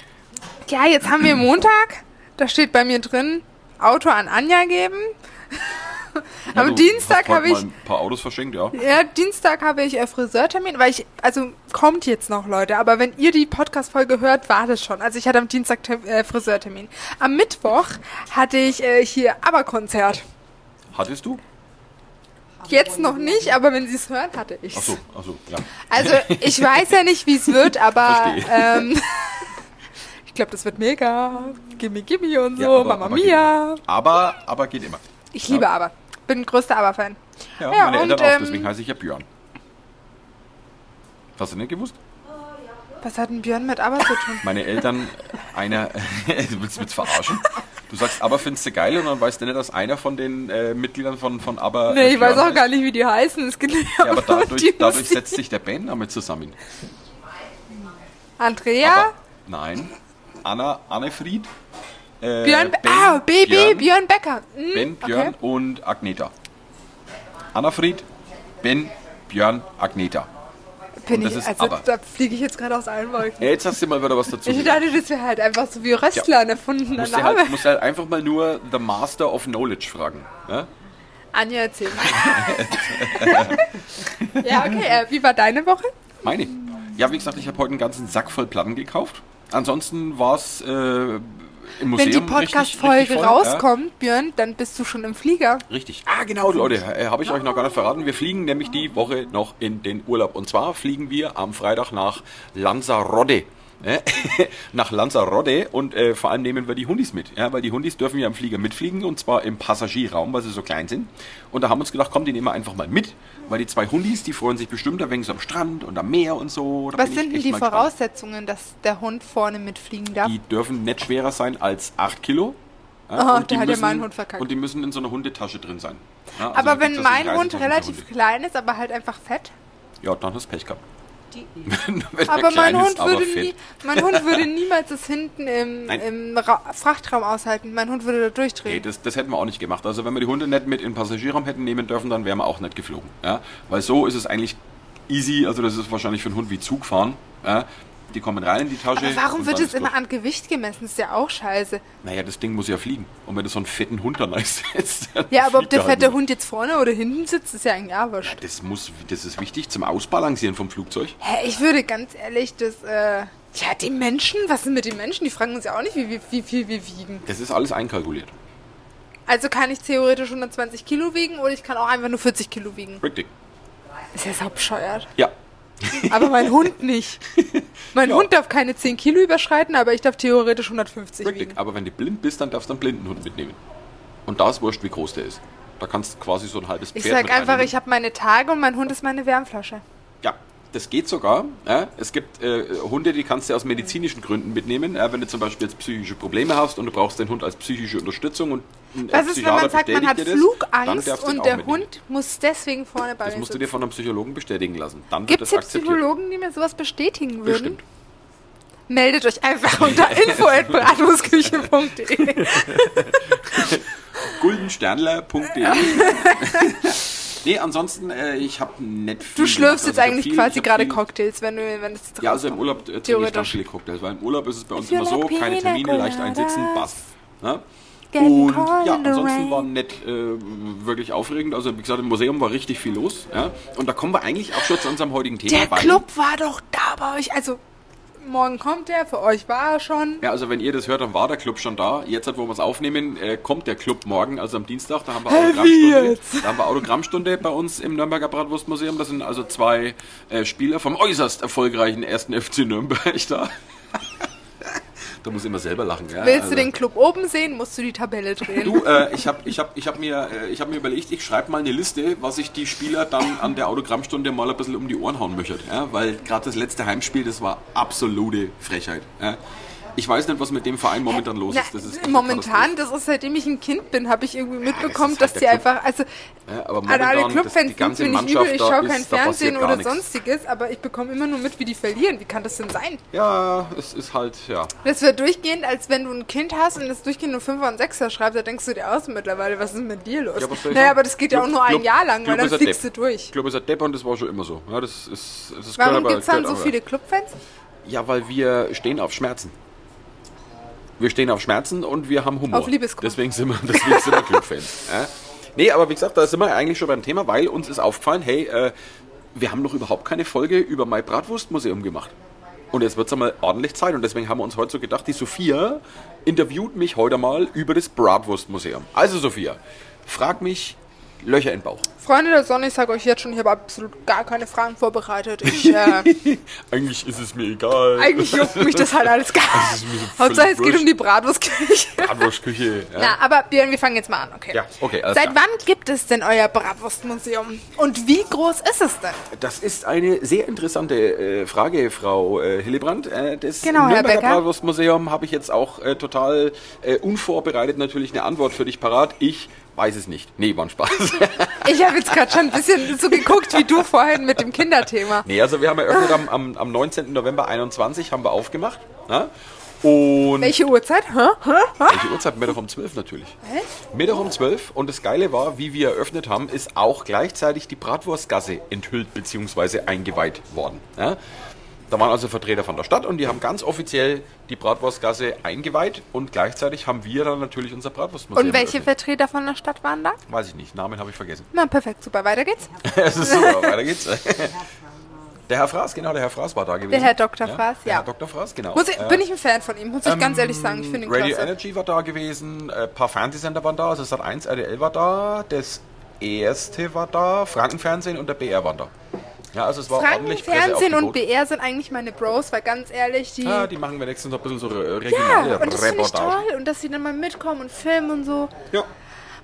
Speaker 2: ja, jetzt haben wir Montag. Da steht bei mir drin, Auto an Anja geben.
Speaker 3: Ja,
Speaker 2: Am Dienstag habe ich
Speaker 3: mal ein paar Autos verschenkt, ja.
Speaker 2: Ja, Dienstag habe ich äh, Friseurtermin, weil ich, also kommt jetzt noch, Leute, aber wenn ihr die Podcast-Folge hört, war das schon. Also ich hatte am Dienstag äh, Friseurtermin. Am Mittwoch hatte ich äh, hier Aber-Konzert.
Speaker 3: Hattest du?
Speaker 2: Jetzt noch nicht, aber wenn sie es hören, hatte ich
Speaker 3: Ach so, ach so, ja.
Speaker 2: Also ich weiß ja nicht, wie es wird, aber ähm, ich glaube, das wird mega. Gimme, gimme und so,
Speaker 3: Ja, aber-
Speaker 2: Mama
Speaker 3: aber
Speaker 2: Mia.
Speaker 3: Geht, aber, aber geht immer.
Speaker 2: Ich liebe. Aber. Bin größter Aber-Fan.
Speaker 3: Ja,
Speaker 2: Ja,
Speaker 3: meine
Speaker 2: und,
Speaker 3: Eltern auch,
Speaker 2: ähm,
Speaker 3: deswegen heiße ich ja Björn. Hast du nicht gewusst?
Speaker 2: Was hat denn Björn mit Aber zu tun?
Speaker 3: Meine Eltern, einer, du willst mich verarschen? Du sagst aber findest du geil und dann weißt du nicht, dass einer von den äh, Mitgliedern von, von aber.
Speaker 2: Nee, ich weiß auch
Speaker 3: ist?
Speaker 2: gar nicht, wie die heißen. Es geht
Speaker 3: Ja, aber dadurch, dadurch setzt sich der Bandname zusammen.
Speaker 2: Andrea,
Speaker 3: Aber, nein. Anna, Annefried. Äh,
Speaker 2: Björn,
Speaker 3: Ben,
Speaker 2: ah, Baby,
Speaker 3: Björn,
Speaker 2: Björn, Becker. Hm,
Speaker 3: Ben, Björn
Speaker 2: okay.
Speaker 3: und Agneta. Annafried, Ben, Björn, Agneta.
Speaker 2: Bin ich,
Speaker 3: ist
Speaker 2: also
Speaker 3: Aber.
Speaker 2: da fliege ich jetzt gerade aus allen Wolken.
Speaker 3: Ja, jetzt hast du mal wieder was dazu.
Speaker 2: Ich dachte, das wäre halt einfach so wie Röstler, ein erfundener
Speaker 3: musst du
Speaker 2: Name.
Speaker 3: halt, musst halt einfach mal nur The Master of Knowledge fragen. Ja?
Speaker 2: Anja, erzähl mal. ja, okay. Äh, wie war deine Woche?
Speaker 3: Meine. Ja, wie gesagt, ich habe heute einen ganzen Sack voll Platten gekauft. Ansonsten war es äh,
Speaker 2: Wenn die Podcast-Folge rauskommt, Björn, dann bist du schon im Flieger.
Speaker 3: Ja. Richtig. Ah, genau, Leute, äh, habe ich euch noch gar nicht verraten. Wir fliegen nämlich die Woche noch in den Urlaub. Und zwar fliegen wir am Freitag nach Lanzarote. Äh, nach Lanzarote und äh, vor allem nehmen wir die Hundis mit, ja, weil die Hundis dürfen ja im Flieger mitfliegen und zwar im Passagierraum, weil sie so klein sind. Und da haben wir uns gedacht, komm, die nehmen wir einfach mal mit, weil die zwei Hundis, die freuen sich bestimmt ein wenig so am Strand und am Meer und so. Da
Speaker 2: Was sind denn die
Speaker 3: gespannt.
Speaker 2: Voraussetzungen, dass der Hund vorne mitfliegen darf?
Speaker 3: Die dürfen nicht schwerer sein als 8 Kilo. Ja,
Speaker 2: Aha,
Speaker 3: und die
Speaker 2: da hat ja
Speaker 3: müssen-
Speaker 2: mein Hund verkackt.
Speaker 3: Und die müssen in so einer Hundetasche drin sein. Ja, also da
Speaker 2: aber wenn mein Hund relativ klein ist, aber halt einfach fett.
Speaker 3: Ja, dann hast du Pech gehabt. Wenn er
Speaker 2: aber mein Hund,
Speaker 3: ist, aber
Speaker 2: würde
Speaker 3: fett.
Speaker 2: nie, mein Hund würde niemals das hinten im, im Ra Frachtraum aushalten. Mein Hund würde da
Speaker 3: Nee,
Speaker 2: durchdrehen.
Speaker 3: das, das hätten wir auch nicht gemacht. Also wenn wir die Hunde nicht mit in den Passagierraum hätten nehmen dürfen, dann wären wir auch nicht geflogen. Ja? Weil so ist es eigentlich easy. Also das ist wahrscheinlich für einen Hund wie Zug fahren. Ja? Die kommen rein in die Tasche.
Speaker 2: aber warum wird es immer an Gewicht gemessen? Das ist ja auch scheiße.
Speaker 3: Naja, das Ding muss ja fliegen. Und wenn du so einen fetten Hund dann einsetzt, dann
Speaker 2: Ja, aber ob der
Speaker 3: er halt
Speaker 2: fette. Hund jetzt vorne oder hinten sitzt, ist ja eigentlich auch wurscht.
Speaker 3: Das, muss, das ist wichtig zum Ausbalancieren vom Flugzeug.
Speaker 2: Hä, ich würde ganz ehrlich, das, äh, ja, die Menschen, was ist mit den Menschen? Die fragen uns ja auch nicht, wie, viel wir wiegen.
Speaker 3: Das ist alles einkalkuliert.
Speaker 2: Also kann ich theoretisch 120 Kilo wiegen oder ich kann auch einfach nur 40 Kilo wiegen.
Speaker 3: Richtig.
Speaker 2: Ist ja sau bescheuert.
Speaker 3: Ja.
Speaker 2: Aber mein Hund nicht. Mein
Speaker 3: Ja.
Speaker 2: Hund darf keine 10 Kilo überschreiten, aber ich darf theoretisch 150
Speaker 3: Richtig.
Speaker 2: wiegen.
Speaker 3: Aber wenn du blind bist, dann darfst du einen blinden Hund mitnehmen. Und da ist wurscht, wie groß der ist. Da kannst du quasi so ein halbes
Speaker 2: Ich
Speaker 3: Pferd
Speaker 2: sag
Speaker 3: mit
Speaker 2: einfach, ich habe meine Tage und mein Hund ist meine Wärmflasche.
Speaker 3: Ja, das geht sogar. Ja. Es gibt äh, Hunde, die kannst du aus medizinischen Gründen mitnehmen. Ja, wenn du zum Beispiel jetzt psychische Probleme hast und du brauchst den Hund als psychische Unterstützung und ein
Speaker 2: Was ist, wenn man sagt, man hat
Speaker 3: das,
Speaker 2: Flugangst und der
Speaker 3: mitnehmen.
Speaker 2: Hund muss deswegen vorne bei
Speaker 3: Das musst du dir
Speaker 2: sitzen?
Speaker 3: von einem Psychologen bestätigen lassen. Dann
Speaker 2: Gibt es. Psychologen, die mir sowas bestätigen würden?
Speaker 3: Bestimmt.
Speaker 2: Meldet euch einfach unter info.bratwurstküche.de
Speaker 3: Guldensternler.de Nee, ansonsten, äh, ich habe nicht viel
Speaker 2: Du schlürfst
Speaker 3: gemacht.
Speaker 2: jetzt
Speaker 3: Also
Speaker 2: eigentlich quasi gerade Cocktails, wenn du wenn das jetzt
Speaker 3: Ja, also im. Urlaub äh, trinke ich
Speaker 2: Theoretisch.
Speaker 3: viele Cocktails, weil im Urlaub ist es bei uns immer so, keine Termine, leicht einsitzen, passt. Ne? Und ja, ansonsten war nicht äh, wirklich aufregend. Also wie gesagt, im Museum war richtig viel los. Ja? Und da kommen wir eigentlich auch schon zu unserem heutigen Thema.
Speaker 2: Der Club war doch da bei euch. Also, morgen kommt der, für euch war er schon.
Speaker 3: Ja, also wenn ihr das hört, dann war der Club schon da. Jetzt, wo wir es aufnehmen, äh, kommt der Club morgen, also am Dienstag. Da haben wir Autogrammstunde.
Speaker 2: jetzt?
Speaker 3: Da haben wir Autogrammstunde bei uns im Nürnberger Bratwurstmuseum. Da sind also zwei äh, Spieler vom äußerst erfolgreichen ersten FC Nürnberg da. Da muss ich immer selber lachen. Ja?
Speaker 2: Willst
Speaker 3: also.
Speaker 2: du den Club oben sehen, musst du die Tabelle drehen.
Speaker 3: Du, äh, ich habe ich hab, ich hab mir, äh, ich hab mir überlegt, ich schreibe mal eine Liste, was ich die Spieler dann an der Autogrammstunde mal ein bisschen um die Ohren hauen möchte. Ja? Weil gerade das letzte Heimspiel, das war absolute Frechheit. Ja? Ich weiß nicht, was mit dem Verein momentan los ist. Das ist
Speaker 2: momentan, das ist seitdem ich ein Kind bin, habe ich irgendwie mitbekommen,
Speaker 3: ist halt
Speaker 2: dass die
Speaker 3: Club.
Speaker 2: einfach, also
Speaker 3: Ja, aber
Speaker 2: an alle
Speaker 3: momentan, das- die
Speaker 2: Clubfans sind mir nicht übel, ich schaue kein Fernsehen oder
Speaker 3: nichts.
Speaker 2: sonstiges, aber ich bekomme immer nur mit, wie die verlieren. Wie kann das denn sein?
Speaker 3: Ja, es ist halt, ja.
Speaker 2: Das wird durchgehend, als wenn du ein Kind hast und das durchgehend nur 5er und 6er schreibst, da denkst du dir aus mittlerweile, was ist mit dir los?
Speaker 3: Ja, ich
Speaker 2: naja, aber das geht ja auch
Speaker 3: Club-
Speaker 2: nur ein
Speaker 3: Club-
Speaker 2: Jahr lang, weil
Speaker 3: Club
Speaker 2: dann
Speaker 3: ist ein
Speaker 2: fliegst du durch.
Speaker 3: Ich glaube, es ist ein Depp und das war schon immer so. Ja, das ist, das
Speaker 2: Warum
Speaker 3: aber-
Speaker 2: gibt es dann so
Speaker 3: aber-
Speaker 2: viele Clubfans?
Speaker 3: Ja, weil wir stehen auf Schmerzen. Wir stehen auf Schmerzen und wir haben Humor.
Speaker 2: Auf Liebeskummer.
Speaker 3: Deswegen sind wir, deswegen sind wir Clubfans. Ja? Nee, aber wie gesagt, da sind wir eigentlich schon beim Thema, weil uns ist aufgefallen, hey, äh, wir haben noch überhaupt keine Folge über mein Bratwurstmuseum gemacht. Und jetzt wird es einmal ordentlich Zeit und deswegen haben wir uns heute so gedacht, die Sophia interviewt mich heute mal über das Bratwurstmuseum. Also Sophia, frag mich Löcher in den Bauch.
Speaker 2: Freunde der Sonne, ich sage euch jetzt schon, ich habe absolut gar keine Fragen vorbereitet. Ich, äh,
Speaker 3: Eigentlich ist es mir egal.
Speaker 2: eigentlich juckt mich das halt alles gar nicht.
Speaker 3: so
Speaker 2: Hauptsache, es geht um die Bratwurstküche.
Speaker 3: Bratwurstküche. Ja.
Speaker 2: Na, aber Björn, wir fangen jetzt mal an, okay?
Speaker 3: Ja, okay, alles
Speaker 2: Seit
Speaker 3: klar.
Speaker 2: wann gibt es denn euer Bratwurstmuseum? Und wie groß ist es denn?
Speaker 3: Das ist eine sehr interessante äh, Frage, Frau äh, Hillebrand. Äh, das
Speaker 2: Genau, Herr
Speaker 3: Nürnberger. Bratwurstmuseum habe ich jetzt auch äh, total äh, unvorbereitet natürlich eine Antwort für dich parat. Ich weiß es nicht. Nee, war ein Spaß.
Speaker 2: Ich habe jetzt gerade schon ein bisschen so geguckt, wie du vorhin mit dem Kinderthema.
Speaker 3: nee, also wir haben eröffnet am, am, am 19. November 21 haben wir aufgemacht. Ja? Und
Speaker 2: Welche Uhrzeit? Hä? Hä? Hä?
Speaker 3: welche Uhrzeit? Mittag um 12 natürlich. Mittag um 12 und das Geile war, wie wir eröffnet haben, ist auch gleichzeitig die Bratwurstgasse enthüllt bzw. eingeweiht worden. Ja? Da waren also Vertreter von der Stadt und die haben ganz offiziell die Bratwurstgasse eingeweiht und gleichzeitig haben wir dann natürlich unser Bratwurstmuseum
Speaker 2: Und welche
Speaker 3: eröffnet.
Speaker 2: Vertreter von der Stadt waren da?
Speaker 3: Weiß ich nicht, Namen habe ich vergessen.
Speaker 2: Na, perfekt, super, weiter geht's.
Speaker 3: Es ist super, weiter geht's. Der Herr Fraß, genau, der Herr Fraß war da gewesen.
Speaker 2: Herr Dr. Fraß,
Speaker 3: Der
Speaker 2: ja.
Speaker 3: Herr Dr. Fraß, genau.
Speaker 2: Ich,
Speaker 3: Äh,
Speaker 2: bin ich ein Fan von ihm, muss ich ganz ehrlich sagen. Ich finde ihn
Speaker 3: Radio
Speaker 2: klasse.
Speaker 3: Energy war da gewesen, ein paar Fernsehsender waren da, also Sat 1 RTL war da, das erste war da, Frankenfernsehen und der BR waren da. Ja, also es war ordentlich
Speaker 2: Frankenfernsehen und. BR sind eigentlich meine Bros, weil ganz ehrlich, die...
Speaker 3: Ja, die machen wir nächstens noch ein bisschen so äh,
Speaker 2: Ja,
Speaker 3: regionale
Speaker 2: und das finde ich toll. Und dass sie dann mal mitkommen und filmen und so.
Speaker 3: Ja,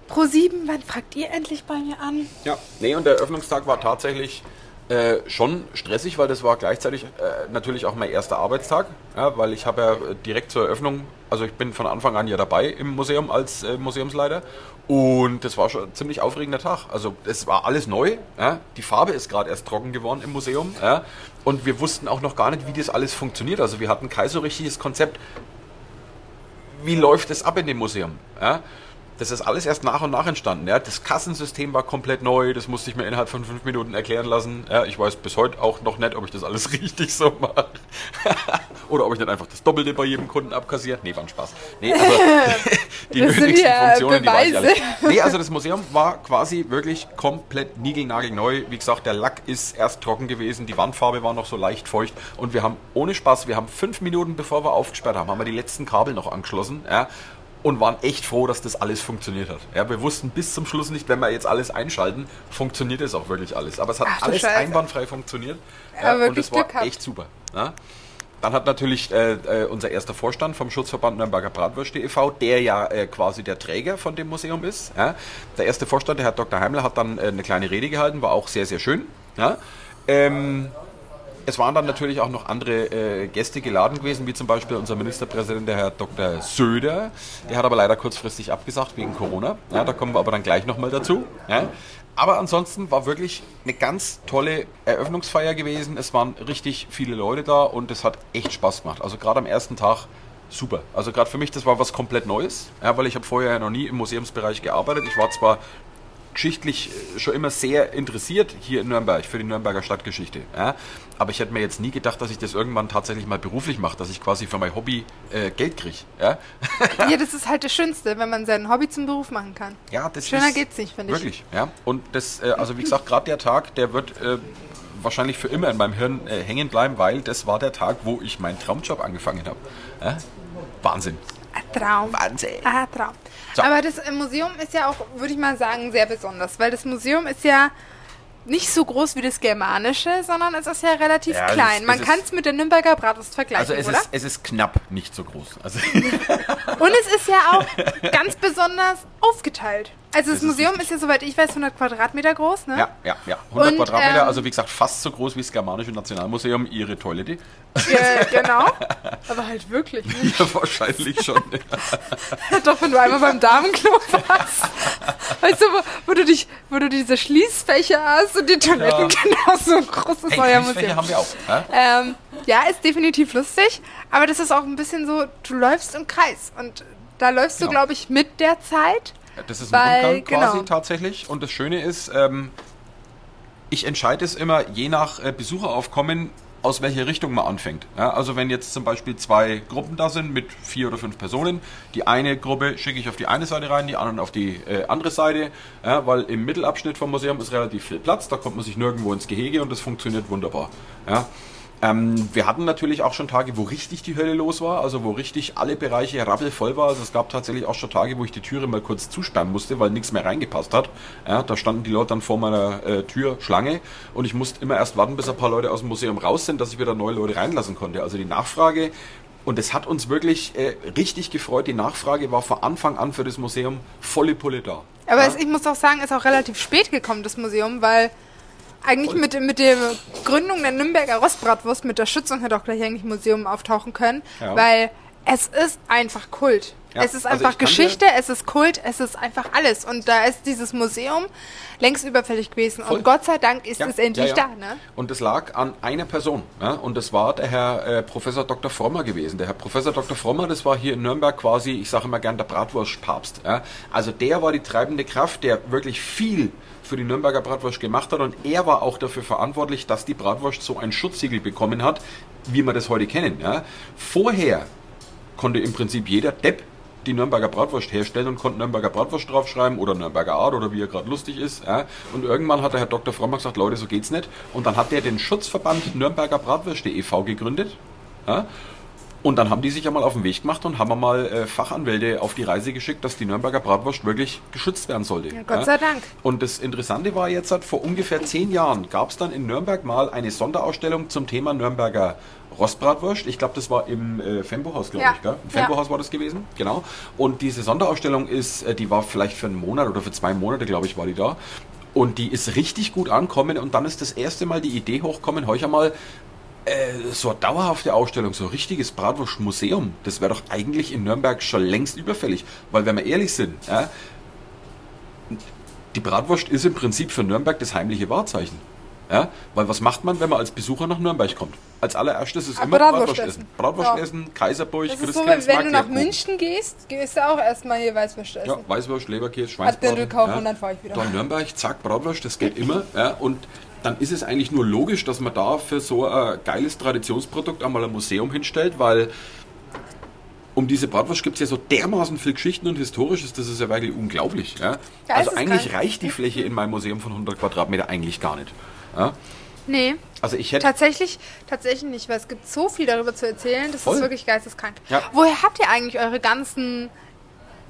Speaker 2: Pro 7, wann fragt ihr endlich bei mir an?
Speaker 3: ja. Nee, und der Eröffnungstag war tatsächlich Äh, schon stressig, weil das war gleichzeitig äh, natürlich auch mein erster Arbeitstag, ja, weil ich habe ja direkt zur Eröffnung, also ich bin von Anfang an ja dabei im Museum als äh, Museumsleiter und das war schon ein ziemlich aufregender Tag. Also es war alles neu, ja. die Farbe ist gerade erst trocken geworden im Museum ja. und wir wussten auch noch gar nicht, wie das alles funktioniert. Also wir hatten kein so richtiges Konzept, wie läuft es ab in dem Museum. Ja das ist alles erst nach und nach entstanden. Ja. Das Kassensystem war komplett neu, das musste ich mir innerhalb von fünf Minuten erklären lassen. Ja, ich weiß bis heute auch noch nicht, ob ich das alles richtig so mache. Oder ob ich nicht einfach das Doppelte bei jedem Kunden abkassiere. Nee, war ein Spaß. Nee, aber die
Speaker 2: Das
Speaker 3: nötigsten
Speaker 2: ja
Speaker 3: Funktionen, die weiß ich alle.
Speaker 2: Beweise.
Speaker 3: Nee, also das Museum war quasi wirklich komplett niegelnagelneu. Wie gesagt, der Lack ist erst trocken gewesen, die Wandfarbe war noch so leicht feucht und wir haben ohne Spaß, wir haben fünf Minuten bevor wir aufgesperrt haben, haben wir die letzten Kabel noch angeschlossen. Ja, und waren echt froh, dass das alles funktioniert hat. Ja, wir wussten bis zum Schluss nicht, wenn wir jetzt alles einschalten, funktioniert es auch wirklich alles. Aber es hat
Speaker 2: Ach
Speaker 3: alles
Speaker 2: Scheiße.
Speaker 3: einwandfrei funktioniert.
Speaker 2: Ja,
Speaker 3: und
Speaker 2: wirklich
Speaker 3: es war echt super. Ja. Dann hat natürlich äh, äh, unser erster Vorstand vom Schutzverband Nürnberger Bratwürste e.V., der ja äh, quasi der Träger von dem Museum ist. Ja. Der erste Vorstand, der Herr Dr. Heimler, hat dann äh, eine kleine Rede gehalten, war auch sehr, sehr schön. Ja. Ähm, es waren dann natürlich auch noch andere äh, Gäste geladen gewesen, wie zum Beispiel unser Ministerpräsident, der Herr Dr. Söder. Der hat aber leider kurzfristig abgesagt wegen Corona. Ja, da kommen wir aber dann gleich nochmal dazu. Ja. Aber ansonsten war wirklich eine ganz tolle Eröffnungsfeier gewesen. Es waren richtig viele Leute da und es hat echt Spaß gemacht. Also gerade am ersten Tag super. Also gerade für mich, das war was komplett Neues, ja, weil ich habe vorher ja noch nie im Museumsbereich gearbeitet. Ich war zwar geschichtlich äh, schon immer sehr interessiert hier in Nürnberg für die Nürnberger Stadtgeschichte. Ja? Aber ich hätte mir jetzt nie gedacht, dass ich das irgendwann tatsächlich mal beruflich mache, dass ich quasi für mein Hobby äh, Geld kriege. Ja?
Speaker 2: Ja, das ist halt das Schönste, wenn man sein Hobby zum Beruf machen kann.
Speaker 3: Ja, das
Speaker 2: Schöner
Speaker 3: ist
Speaker 2: geht's nicht, finde ich.
Speaker 3: Wirklich, ja. Und das, äh, also wie gesagt, gerade der Tag, der wird äh, wahrscheinlich für immer in meinem Hirn äh, hängen bleiben, weil das war der Tag, wo ich meinen Traumjob angefangen habe. Ja? Wahnsinn.
Speaker 2: Ein Traum.
Speaker 3: Wahnsinn.
Speaker 2: Ah, Traum.
Speaker 3: So.
Speaker 2: Aber das Museum ist ja auch, würde ich mal sagen, sehr besonders, weil das Museum ist ja nicht so groß wie das Germanische, sondern es ist ja relativ
Speaker 3: Ja,
Speaker 2: klein.
Speaker 3: ist-
Speaker 2: Man kann es mit der Nürnberger Bratwurst vergleichen,
Speaker 3: Also es
Speaker 2: oder?
Speaker 3: ist, es ist knapp nicht so groß. Also
Speaker 2: Und es ist ja auch ganz besonders aufgeteilt. Also das,
Speaker 3: Das ist
Speaker 2: Museum
Speaker 3: richtig.
Speaker 2: ist ja, soweit ich weiß, 100 Quadratmeter groß, ne?
Speaker 3: ja, ja, ja. 100
Speaker 2: Und,
Speaker 3: Quadratmeter,
Speaker 2: ähm,
Speaker 3: also wie gesagt fast so groß wie das Germanische Nationalmuseum, ihre Toilette.
Speaker 2: Ja, genau. Aber halt wirklich. Ne?
Speaker 3: Ja, wahrscheinlich schon.
Speaker 2: Doch, wenn du einmal beim Damenklo warst. Weißt du, wo, wo, du dich, wo du diese Schließfächer hast und die Toiletten genauso groß ist
Speaker 3: Hey,
Speaker 2: euer Museum.
Speaker 3: haben wir auch. Ja?
Speaker 2: Ähm, ja, ist definitiv lustig, aber das ist auch ein bisschen so, du läufst im Kreis und da läufst du,
Speaker 3: Genau.
Speaker 2: glaube ich, mit der Zeit.
Speaker 3: Das ist ein
Speaker 2: Weil,
Speaker 3: Rundgang quasi
Speaker 2: genau.
Speaker 3: tatsächlich. Und das Schöne ist, ähm, ich entscheide es immer je nach äh, Besucheraufkommen, aus welcher Richtung man anfängt. Ja, also wenn jetzt zum Beispiel zwei Gruppen da sind mit vier oder fünf Personen, die eine Gruppe schicke ich auf die eine Seite rein, die anderen auf die äh, andere Seite, ja, weil im Mittelabschnitt vom Museum ist relativ viel Platz, da kommt man sich nirgendwo ins Gehege und das funktioniert wunderbar. Ja. Ähm, wir hatten natürlich auch schon Tage, wo richtig die Hölle los war, also wo richtig alle Bereiche rappelvoll war. Also es gab tatsächlich auch schon Tage, wo ich die Türe mal kurz zusperren musste, weil nichts mehr reingepasst hat. Ja, da standen die Leute dann vor meiner äh, Tür Schlange und ich musste immer erst warten, bis ein paar Leute aus dem Museum raus sind, dass ich wieder neue Leute reinlassen konnte. Also die Nachfrage und es hat uns wirklich äh, richtig gefreut. Die Nachfrage war von Anfang an für das Museum volle Pulle da.
Speaker 2: Aber
Speaker 3: ja?
Speaker 2: es, ich muss auch sagen, ist auch relativ spät gekommen, das Museum, weil eigentlich mit, mit der Gründung der Nürnberger Rostbratwurst, mit der Schützung hätte auch gleich eigentlich Museum auftauchen können,
Speaker 3: Ja.
Speaker 2: weil es ist einfach Kult.
Speaker 3: Ja,
Speaker 2: es ist
Speaker 3: also
Speaker 2: einfach
Speaker 3: kann
Speaker 2: Geschichte, es ist Kult, es ist einfach alles. Und da ist dieses Museum längst überfällig gewesen.
Speaker 3: Voll.
Speaker 2: Und Gott sei Dank ist
Speaker 3: Ja,
Speaker 2: es endlich
Speaker 3: ja,
Speaker 2: da. Ne?
Speaker 3: Und das lag an einer Person. Ja? Und das war der Herr äh, Professor Dr. Frommer gewesen. Der Herr Professor Dr. Frommer, das war hier in Nürnberg quasi, ich sage immer gern, der Bratwurstpapst. Also der war die treibende Kraft, der wirklich viel für die Nürnberger Bratwurst gemacht hat. Und er war auch dafür verantwortlich, dass die Bratwurst so ein Schutzsiegel bekommen hat, wie wir das heute kennen. Vorher konnte im Prinzip jeder Depp die Nürnberger Bratwurst herstellen und konnte Nürnberger Bratwurst draufschreiben oder Nürnberger Art oder wie er gerade lustig ist. Ja. Und irgendwann hat der Herr Dr. Frommer gesagt, Leute, so geht's nicht. Und dann hat er den Schutzverband Nürnberger Bratwürste e.V. gegründet. Ja. Und dann haben die sich einmal auf den Weg gemacht und haben einmal äh, Fachanwälte auf die Reise geschickt, dass die Nürnberger Bratwurst wirklich geschützt werden sollte.
Speaker 2: Ja, Gott sei Dank.
Speaker 3: Und das Interessante war jetzt, vor ungefähr zehn Jahren gab es dann in Nürnberg mal eine Sonderausstellung zum Thema Nürnberger Rostbratwurst. Ich glaube, das war im äh, Fembo-Haus, glaube
Speaker 2: Ja.
Speaker 3: ich. Gell? Im
Speaker 2: Ja.
Speaker 3: Fembo-Haus war das gewesen, genau. Und diese Sonderausstellung ist, äh, die war vielleicht für einen Monat oder für zwei Monate, glaube ich, war die da. Und die ist richtig gut ankommen und dann ist das erste Mal die Idee hochkommen, heuch einmal äh, so eine dauerhafte Ausstellung, so ein richtiges Bratwurst-Museum, das wäre doch eigentlich in Nürnberg schon längst überfällig. Weil wenn wir ehrlich sind, ja, die Bratwurst ist im Prinzip für Nürnberg das heimliche Wahrzeichen. Ja, weil was macht man, wenn man als Besucher nach Nürnberg kommt? Als allererstes ist
Speaker 2: Ah,
Speaker 3: immer
Speaker 2: Bratwurst
Speaker 3: Bratwurst
Speaker 2: essen.
Speaker 3: Bratwurst
Speaker 2: Ja.
Speaker 3: essen, Kaiserburg,
Speaker 2: Das ist so, wenn du nach. München gehst, gehst du auch erstmal hier Weißwürste essen.
Speaker 3: Ja, Weißwurst, Leberkäse,
Speaker 2: Hat
Speaker 3: Schweinsbraten.
Speaker 2: Dirndl kaufen
Speaker 3: ja.
Speaker 2: und dann fahr ich wieder.
Speaker 3: Da in Nürnberg, zack, Bratwurst, das geht immer. Ja, und dann ist es eigentlich nur logisch, dass man da für so ein geiles Traditionsprodukt einmal ein Museum hinstellt, weil um diese Bratwurst gibt es ja so dermaßen viel Geschichten und Historisches, das ist ja wirklich unglaublich. Ja?
Speaker 2: Ja,
Speaker 3: also eigentlich reicht die Fläche in meinem Museum von 100 Quadratmeter eigentlich gar nicht. Ja?
Speaker 2: Nee,
Speaker 3: Also ich hätte...
Speaker 2: tatsächlich, tatsächlich nicht, weil es gibt so viel darüber zu erzählen, das
Speaker 3: Voll.
Speaker 2: ist wirklich geisteskrank. Woher habt ihr eigentlich eure ganzen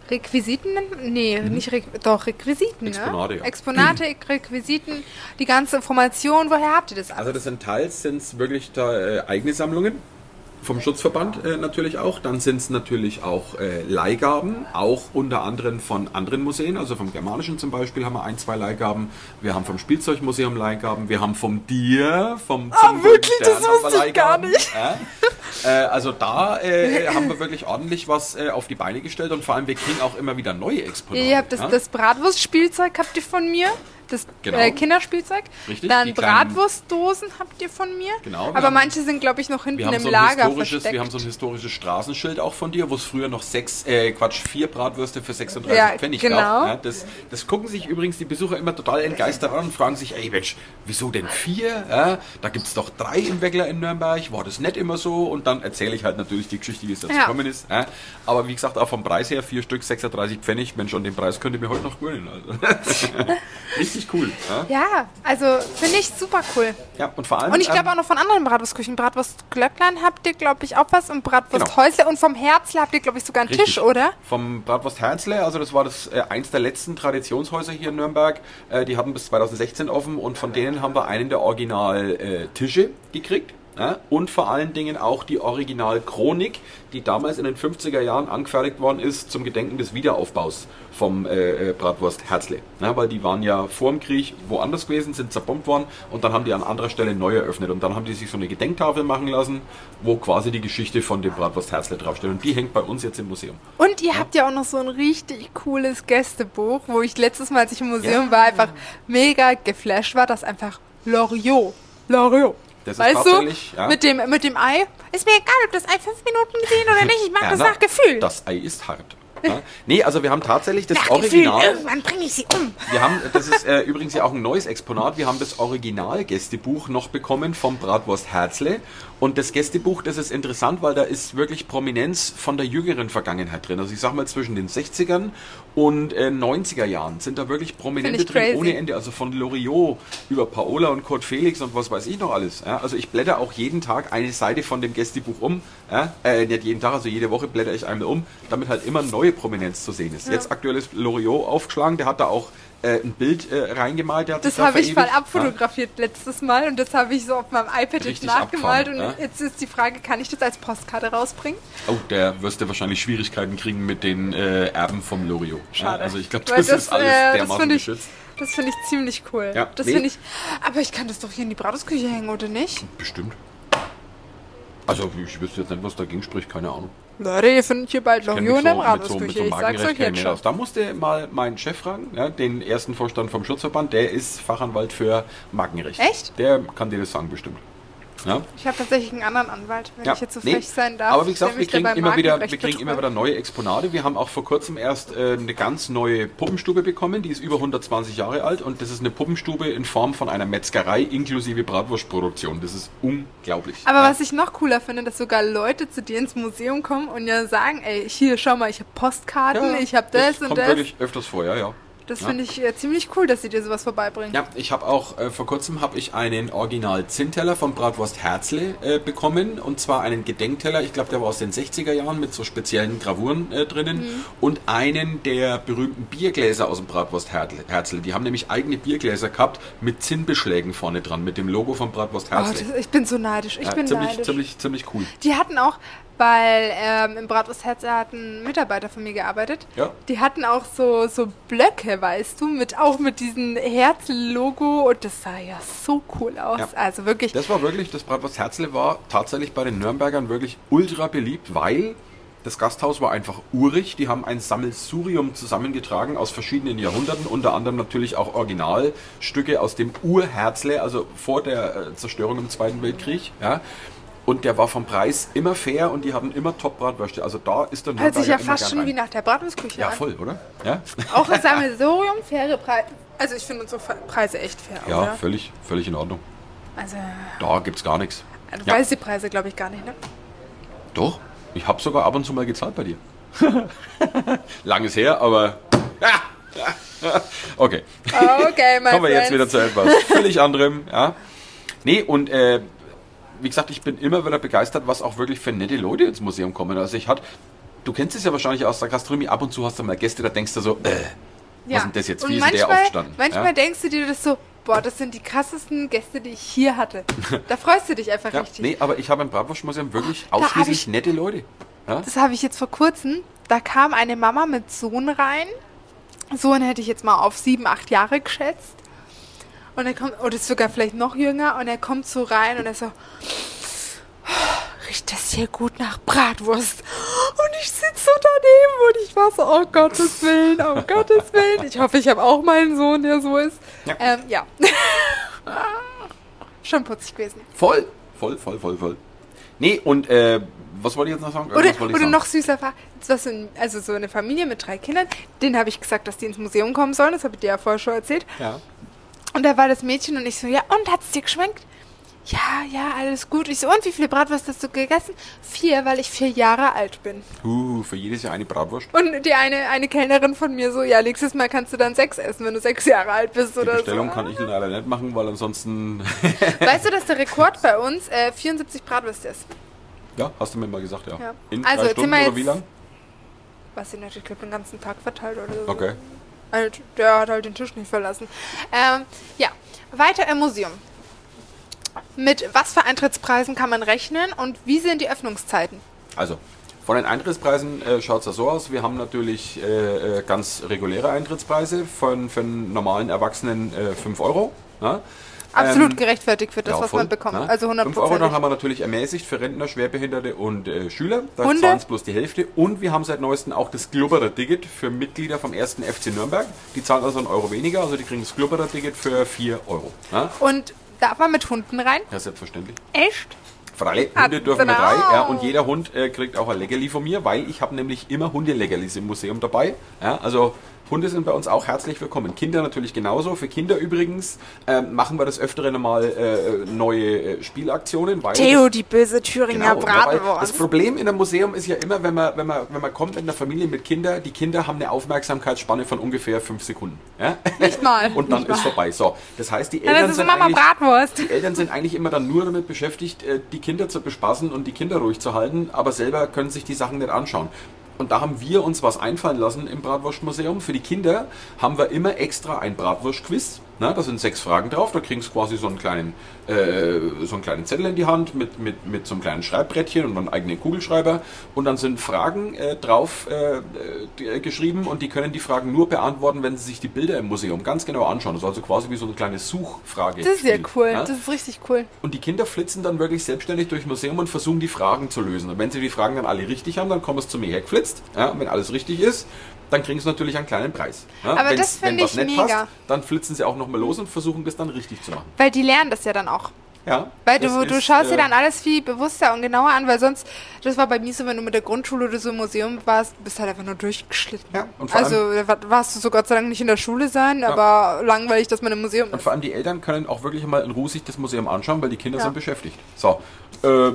Speaker 2: Requisiten? Nee, nicht Re doch, Requisiten,
Speaker 3: Mhm. Exponate,
Speaker 2: ne?
Speaker 3: ja.
Speaker 2: Exponate, Requisiten, die ganze Information, woher habt ihr das alles?
Speaker 3: Also das sind teils sind's wirklich da, äh, eigene Sammlungen vom Schutzverband äh, natürlich auch. Dann sind es natürlich auch äh, Leihgaben, auch unter anderem von anderen Museen. Also vom Germanischen zum Beispiel haben wir ein, zwei Leihgaben. Wir haben vom Spielzeugmuseum Leihgaben. Wir haben vom Dir, vom
Speaker 2: Ah,
Speaker 3: zum
Speaker 2: wirklich? Das wusste ich gar nicht.
Speaker 3: Äh, also da äh, haben wir wirklich ordentlich was äh, auf die Beine gestellt und vor allem wir kriegen auch immer wieder neue Exponate.
Speaker 2: Ihr habt das,
Speaker 3: ja.
Speaker 2: das Bratwurstspielzeug habt ihr von mir. Das
Speaker 3: Genau.
Speaker 2: äh, Kinderspielzeug.
Speaker 3: Richtig,
Speaker 2: Dann Bratwurstdosen habt ihr von mir.
Speaker 3: Genau,
Speaker 2: Aber
Speaker 3: haben-
Speaker 2: manche sind, glaube ich, noch hinten im
Speaker 3: so
Speaker 2: Lager versteckt.
Speaker 3: wir haben so ein historisches Straßenschild auch von dir, wo es früher noch sechs, äh, Quatsch, vier Bratwürste für 36
Speaker 2: Ja,
Speaker 3: Pfennig
Speaker 2: genau.
Speaker 3: gab. Ja, das, das gucken sich übrigens die Besucher immer total entgeistert an und fragen sich, ey Mensch, wieso denn vier? Ja, da gibt es doch drei im Weckler in Nürnberg, war das nicht immer so? Und dann erzähle ich halt natürlich die Geschichte, wie es dazu gekommen ist. Aber wie gesagt, auch vom Preis her, vier Stück, 36 Pfennig, Mensch, und den Preis könnt ihr mir heute noch gewinnen. Also. Richtig cool. Ja,
Speaker 2: Ja, also finde ich super cool.
Speaker 3: ja und vor allem...
Speaker 2: Und ich glaube
Speaker 3: ähm,
Speaker 2: auch noch von anderen Bratwurstküchen. Bratwurst Glöcklein habt ihr, glaube ich, auch was. Und Bratwurst
Speaker 3: Genau.
Speaker 2: Häusle. Und vom Herzl habt ihr, glaube ich, sogar einen
Speaker 3: Richtig.
Speaker 2: Tisch, oder?
Speaker 3: Vom Bratwurst Herzle, also das war das äh, eins der letzten Traditionshäuser hier in Nürnberg. Äh, die hatten bis 2016 offen und von denen haben wir einen der Original äh, Tische gekriegt. Ja? Und vor allen Dingen auch die Original Chronik, die damals in den 50er Jahren angefertigt worden ist zum Gedenken des Wiederaufbaus vom äh, äh, Bratwurst Herzle. Ja, weil die waren ja vor dem Krieg woanders gewesen, sind zerbombt worden und dann haben die an anderer Stelle neu eröffnet. Und dann haben die sich so eine Gedenktafel machen lassen, wo quasi die Geschichte von dem Bratwurst Herzle draufsteht. Und die hängt bei uns jetzt im Museum.
Speaker 2: Und ihr habt ja auch noch so ein richtig cooles Gästebuch, wo ich letztes Mal, als ich im Museum war, einfach mega geflasht war, das einfach Loriot. Loriot.
Speaker 3: Das ist
Speaker 2: weißt du,
Speaker 3: ja.
Speaker 2: mit, dem, mit dem Ei. Ist mir egal, ob das Ei fünf Minuten gesehen oder nicht. Ich mache das nach Gefühl.
Speaker 3: Das Ei ist hart. Ja? Nee, also wir haben tatsächlich das
Speaker 2: nach
Speaker 3: Original.
Speaker 2: Gefühl. Irgendwann bringe ich sie um.
Speaker 3: Wir haben, das ist äh, übrigens ja auch ein neues Exponat. Wir haben das Original-Gästebuch noch bekommen vom Bratwurst Herzle. Und das Gästebuch, das ist interessant, weil da ist wirklich Prominenz von der jüngeren Vergangenheit drin. Also ich sag mal zwischen den 60ern und äh, 90er Jahren sind da wirklich Prominente drin
Speaker 2: crazy.
Speaker 3: ohne Ende. Also von Loriot über Paola und Kurt Felix und was weiß ich noch alles. Ja? Also ich blätter auch jeden Tag eine Seite von dem Gästebuch um. Ja? Äh, nicht jeden Tag, also jede Woche blätter ich einmal um, damit halt immer neue Prominenz zu sehen ist. Jetzt aktuell ist Loriot aufgeschlagen, der hat da auch äh, ein Bild äh, reingemalt. Der hat
Speaker 2: Das
Speaker 3: da
Speaker 2: habe ich mal abfotografiert letztes Mal und das habe ich so auf meinem iPad
Speaker 3: Richtig
Speaker 2: nachgemalt. Und
Speaker 3: ja.
Speaker 2: jetzt ist die Frage, kann ich das als Postkarte rausbringen?
Speaker 3: Ja? Oh, der wirst du wahrscheinlich Schwierigkeiten kriegen mit den äh, Erben vom Loriot. Ja?
Speaker 2: Schade.
Speaker 3: Also ich glaube,
Speaker 2: Weil
Speaker 3: das, ist alles
Speaker 2: äh, das
Speaker 3: dermaßen
Speaker 2: ich,
Speaker 3: geschützt.
Speaker 2: das finde ich ziemlich cool.
Speaker 3: Ja,
Speaker 2: das
Speaker 3: nee.
Speaker 2: finde ich. Aber ich kann das doch hier in die Bratwurstküche hängen, oder nicht?
Speaker 3: Bestimmt. Also ich wüsste jetzt nicht, was dagegen spricht, keine Ahnung.
Speaker 2: Leute, ihr findet hier bald
Speaker 3: so, so, mit
Speaker 2: Bratwurstküche.
Speaker 3: so
Speaker 2: ich sag's euch jetzt schon.
Speaker 3: aus. Da musste mal meinen Chef fragen, ja, den ersten Vorstand vom Schutzverband, der ist Fachanwalt für Markenrecht.
Speaker 2: Echt?
Speaker 3: Der kann dir das sagen bestimmt. Ja?
Speaker 2: Ich habe tatsächlich einen anderen Anwalt, wenn
Speaker 3: Ja,
Speaker 2: ich jetzt so
Speaker 3: nee.
Speaker 2: frech sein darf.
Speaker 3: Aber wie gesagt, wir kriegen, immer wieder, wir kriegen immer wieder neue Exponate. Wir haben auch vor kurzem erst äh, eine ganz neue Puppenstube bekommen, die ist über 120 Jahre alt und das ist eine Puppenstube in Form von einer Metzgerei inklusive Bratwurstproduktion. Das ist unglaublich.
Speaker 2: Aber
Speaker 3: ja.
Speaker 2: was ich noch cooler finde, dass sogar Leute zu dir ins Museum kommen und ja sagen, ey, hier, schau mal, ich habe Postkarten, ich habe das, und
Speaker 3: kommt
Speaker 2: das.
Speaker 3: wirklich öfters vor, ja, ja.
Speaker 2: Das
Speaker 3: Ja.
Speaker 2: finde ich äh, ziemlich cool, dass sie dir sowas vorbeibringen.
Speaker 3: Ja, ich habe auch äh, vor kurzem habe ich einen Original Zinnteller von Bratwurst Herzle äh, bekommen und zwar einen Gedenkteller. Ich glaube, der war aus den 60er Jahren mit so speziellen Gravuren äh, drinnen
Speaker 2: Mhm.
Speaker 3: und einen der berühmten Biergläser aus dem Bratwurst Herzle. Die haben nämlich eigene Biergläser gehabt mit Zinnbeschlägen vorne dran mit dem Logo von Bratwurst
Speaker 2: Oh,
Speaker 3: Herzle.
Speaker 2: das, ich bin so neidisch. Ich
Speaker 3: ja,
Speaker 2: bin
Speaker 3: ziemlich,
Speaker 2: neidisch.
Speaker 3: ziemlich, ziemlich cool.
Speaker 2: Die hatten auch, weil ähm, im Bratwurstherz hat ein Mitarbeiter von mir gearbeitet.
Speaker 3: Ja.
Speaker 2: Die hatten auch so, so Blöcke, weißt du, mit auch mit diesem Herz-Logo und das sah ja so cool aus.
Speaker 3: Ja.
Speaker 2: Also wirklich.
Speaker 3: Das war wirklich, das Bratwurst Herzle war tatsächlich bei den Nürnbergern wirklich ultra beliebt, weil das Gasthaus war einfach urig. Die haben ein Sammelsurium zusammengetragen aus verschiedenen Jahrhunderten, unter anderem natürlich auch Originalstücke aus dem Urherzle, also vor der äh, Zerstörung im Zweiten Weltkrieg. Ja. Und der war vom Preis immer fair und die hatten immer Top-Bratwürste. Also da ist der
Speaker 2: Hört sich ja fast schon
Speaker 3: rein.
Speaker 2: wie nach der Bratwurstküche
Speaker 3: Ja,
Speaker 2: an.
Speaker 3: voll, oder? Ja,
Speaker 2: Auch ein Sammelsurium, faire Preise. Also ich finde unsere Preise echt fair,
Speaker 3: ja
Speaker 2: oder?
Speaker 3: völlig, völlig in Ordnung.
Speaker 2: Also,
Speaker 3: Da gibt's gar nichts.
Speaker 2: du
Speaker 3: Ja.
Speaker 2: weißt die Preise, glaube ich, gar nicht, ne?
Speaker 3: Doch, ich habe sogar ab und zu mal gezahlt bei dir. Langes her, aber. okay.
Speaker 2: Okay, mein
Speaker 3: Kommen wir jetzt wieder zu etwas völlig anderem. Ja. Nee, und äh, wie gesagt, ich bin immer wieder begeistert, was auch wirklich für nette Leute ins Museum kommen. Also ich hatte, du kennst es ja wahrscheinlich aus der Gastronomie, ab und zu hast du mal Gäste, da denkst du so, äh, was ist denn das jetzt?
Speaker 2: Und
Speaker 3: Wie ist der
Speaker 2: manchmal,
Speaker 3: aufgestanden?
Speaker 2: Manchmal
Speaker 3: ja?
Speaker 2: denkst du dir das so, boah, das sind die krassesten Gäste, die ich hier hatte. Da freust du dich einfach
Speaker 3: ja,
Speaker 2: richtig.
Speaker 3: nee, aber ich habe im Bratwurstmuseum wirklich
Speaker 2: hab
Speaker 3: ausschließlich
Speaker 2: ich-
Speaker 3: nette Leute. Ja?
Speaker 2: Das habe ich jetzt vor kurzem. Da kam eine Mama mit Sohn rein. Sohn hätte ich jetzt mal auf sieben, acht Jahre geschätzt. Und er kommt, oder ist sogar vielleicht noch jünger, und er kommt so rein und er so, "Oh, riecht das hier gut nach Bratwurst? Und ich sitze so daneben und ich war so, oh Gottes Willen, oh Gottes Willen. Ich hoffe, ich habe auch meinen Sohn, der so ist.
Speaker 3: Ja.
Speaker 2: Ähm, ja. Schon putzig gewesen.
Speaker 3: Voll, voll, voll, voll, voll. Nee, und äh, was wollte ich jetzt noch sagen?
Speaker 2: Oder, oder
Speaker 3: sagen.
Speaker 2: noch süßer war, also so eine Familie mit drei Kindern. Denen habe ich gesagt, dass die ins Museum kommen sollen. Das habe ich dir ja vorher schon erzählt.
Speaker 3: Ja.
Speaker 2: Und da war das Mädchen und ich so, ja, und hat's dir geschmeckt? Ja, ja, alles gut. Ich so, und wie viele Bratwurst hast du gegessen? Vier, weil ich vier Jahre alt bin.
Speaker 3: Uh, für jedes Jahr eine Bratwurst.
Speaker 2: Und die eine, eine Kellnerin von mir so, ja, nächstes Mal kannst du dann sechs essen, wenn du sechs Jahre alt bist
Speaker 3: Die
Speaker 2: oder
Speaker 3: Bestellung
Speaker 2: so.
Speaker 3: kann ich leider nicht machen, weil ansonsten.
Speaker 2: Weißt du, dass der Rekord bei uns äh, 74 Bratwürste ist?
Speaker 3: ja, hast du mir mal gesagt, ja.
Speaker 2: Ja.
Speaker 3: In
Speaker 2: Also,
Speaker 3: drei Stunden oder wie lang?
Speaker 2: Was sie natürlich, glaube den ganzen Tag verteilt oder so.
Speaker 3: Okay.
Speaker 2: Der hat halt den Tisch nicht verlassen. Ähm, ja, weiter im Museum. Mit was für Eintrittspreisen kann man rechnen und wie sind die Öffnungszeiten?
Speaker 3: Also, von den Eintrittspreisen äh, schaut es ja so aus. Wir haben natürlich äh, äh, ganz reguläre Eintrittspreise von, für einen normalen Erwachsenen äh, 5 Euro. Ja?
Speaker 2: Absolut
Speaker 3: Ähm,
Speaker 2: gerechtfertigt für das,
Speaker 3: ja,
Speaker 2: was
Speaker 3: voll,
Speaker 2: man bekommt.
Speaker 3: ne?
Speaker 2: Also 100
Speaker 3: 5 Euro, dann haben wir natürlich ermäßigt für Rentner, Schwerbehinderte und äh, Schüler. Da zahlen es bloß die Hälfte. Und wir haben seit neuestem auch das Glubberer-Ticket für Mitglieder vom 1. FC Nürnberg. Die zahlen also einen Euro weniger, also die kriegen das Glubberer-Ticket für 4 Euro. Ja?
Speaker 2: Und darf man mit Hunden rein?
Speaker 3: ja, selbstverständlich.
Speaker 2: Echt? Ah,
Speaker 3: Hunde dürfen mit
Speaker 2: genau.
Speaker 3: rein. Ja, und jeder Hund äh, kriegt auch ein Leckerli von mir, weil ich habe nämlich immer Hundeleckerlis im Museum dabei. Ja, also Hunde sind bei uns auch herzlich willkommen. Kinder natürlich genauso. Für Kinder übrigens ähm, machen wir das öftere mal äh, neue äh, Spielaktionen. Weil
Speaker 2: Theo,
Speaker 3: das,
Speaker 2: die böse Thüringer
Speaker 3: Genau, ja, weil das
Speaker 2: Bratwurst.
Speaker 3: Problem in einem Museum ist ja immer, wenn man, wenn man, wenn man kommt in einer Familie mit Kindern, die Kinder haben eine Aufmerksamkeitsspanne von ungefähr fünf Sekunden. Ja?
Speaker 2: Nicht mal.
Speaker 3: Und dann
Speaker 2: Nicht
Speaker 3: ist
Speaker 2: mal.
Speaker 3: vorbei. So, das heißt, die
Speaker 2: Ja,
Speaker 3: Eltern
Speaker 2: ist
Speaker 3: sind
Speaker 2: Bratwurst.
Speaker 3: die Eltern sind eigentlich immer dann nur damit beschäftigt, äh, die Kinder zu bespaßen und die Kinder ruhig zu halten, aber selber können sich die Sachen nicht anschauen. Und da haben wir uns was einfallen lassen im Bratwurstmuseum. Für die Kinder haben wir immer extra ein Bratwurstquiz. Na, da sind sechs Fragen drauf. Da kriegen sie quasi so einen kleinen, äh, so einen kleinen Zettel in die Hand mit, mit, mit so einem kleinen Schreibbrettchen und einen eigenen Kugelschreiber. Und dann sind Fragen äh, drauf äh, äh, geschrieben und die können die Fragen nur beantworten, wenn sie sich die Bilder im Museum ganz genau anschauen. Das ist also quasi wie so eine kleine Suchfrage.
Speaker 2: Das ist ja cool.
Speaker 3: Ja?
Speaker 2: Das ist richtig cool.
Speaker 3: Und die Kinder flitzen dann wirklich selbstständig durchs Museum und versuchen die Fragen zu lösen. Und wenn sie die Fragen dann alle richtig haben, dann kommen sie zu mir hergeflitzt. Ja, und wenn alles richtig ist, dann kriegen sie natürlich einen kleinen Preis. Ja,
Speaker 2: Aber
Speaker 3: wenn's-
Speaker 2: das finde
Speaker 3: wenn
Speaker 2: ich mega.
Speaker 3: passt, dann flitzen sie auch nochmal los und versuchen das dann richtig zu machen.
Speaker 2: Weil die lernen das ja dann auch.
Speaker 3: Ja,
Speaker 2: Weil du,
Speaker 3: das
Speaker 2: du
Speaker 3: ist,
Speaker 2: schaust dir
Speaker 3: äh,
Speaker 2: dann alles viel bewusster und genauer an, weil sonst, das war bei mir so, wenn du mit der Grundschule oder so im Museum warst, bist halt einfach nur durchgeschlitten.
Speaker 3: Ja, und vor
Speaker 2: also da warst du so Gott sei Dank nicht in der Schule sein, aber langweilig, dass man im Museum
Speaker 3: Und
Speaker 2: ist.
Speaker 3: vor allem die Eltern können auch wirklich mal in Ruhe sich das Museum anschauen, weil die Kinder
Speaker 2: Ja.
Speaker 3: sind beschäftigt. So, äh,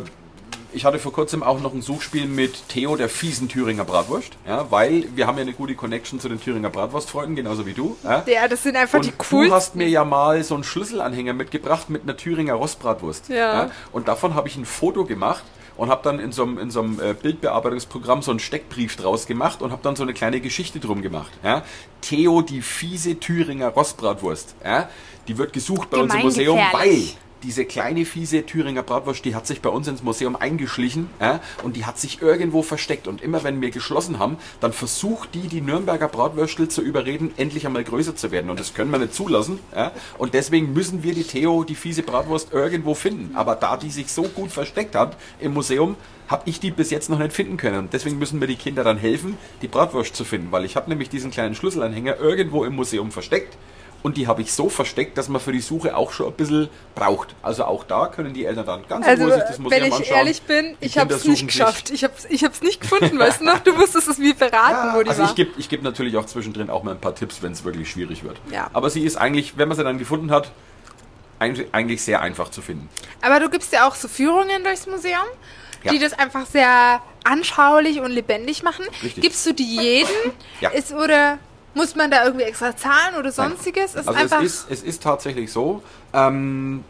Speaker 3: ich hatte vor kurzem auch noch ein Suchspiel mit Theo, der fiesen Thüringer Bratwurst. Ja, weil wir haben ja eine gute Connection zu den Thüringer Bratwurstfreunden, genauso wie du. Ja.
Speaker 2: Ja, das sind einfach
Speaker 3: Und
Speaker 2: die
Speaker 3: du
Speaker 2: coolsten.
Speaker 3: hast mir ja mal so einen Schlüsselanhänger mitgebracht mit einer Thüringer Rostbratwurst.
Speaker 2: Ja.
Speaker 3: Und davon habe ich ein Foto gemacht und habe dann in so einem, in so einem äh, Bildbearbeitungsprogramm so einen Steckbrief draus gemacht und habe dann so eine kleine Geschichte drum gemacht. Ja. Theo, die fiese Thüringer Rostbratwurst. Ja. Die wird gesucht bei uns im Museum, weil. Diese kleine fiese Thüringer Bratwurst, die hat sich bei uns ins Museum eingeschlichen ja, und die hat sich irgendwo versteckt. Und immer wenn wir geschlossen haben, dann versucht die, die Nürnberger Bratwürstel zu überreden, endlich einmal größer zu werden. Und das können wir nicht zulassen. Ja. Und deswegen müssen wir die Theo, die fiese Bratwurst, irgendwo finden. Aber da die sich so gut versteckt hat im Museum, habe ich die bis jetzt noch nicht finden können. Und deswegen müssen mir die Kinder dann helfen, die Bratwurst zu finden. Weil ich habe nämlich diesen kleinen Schlüsselanhänger irgendwo im Museum versteckt und die habe ich so versteckt, dass man für die Suche auch schon ein bisschen braucht. Also auch da können die Eltern dann ganz
Speaker 2: Also,
Speaker 3: sich das Museum
Speaker 2: wenn ich
Speaker 3: anschauen.
Speaker 2: ehrlich bin, ich habe es nicht
Speaker 3: suchen sich-
Speaker 2: geschafft. Ich habe es ich hab's nicht gefunden, weißt du noch? Du musstest es mir verraten, wo die
Speaker 3: also
Speaker 2: war.
Speaker 3: ich gebe ich geb natürlich auch zwischendrin auch mal ein paar Tipps, wenn es wirklich schwierig wird.
Speaker 2: Ja.
Speaker 3: Aber sie ist eigentlich, wenn man sie dann gefunden hat, eigentlich eigentlich sehr einfach zu finden.
Speaker 2: Aber du gibst ja auch so Führungen durchs Museum,
Speaker 3: Ja.
Speaker 2: die das einfach sehr anschaulich und lebendig machen.
Speaker 3: Richtig.
Speaker 2: Gibst du die jedem?
Speaker 3: Ja.
Speaker 2: Ist, oder muss man da irgendwie extra zahlen oder sonstiges? Ist
Speaker 3: also es, ist, es ist tatsächlich so, ähm,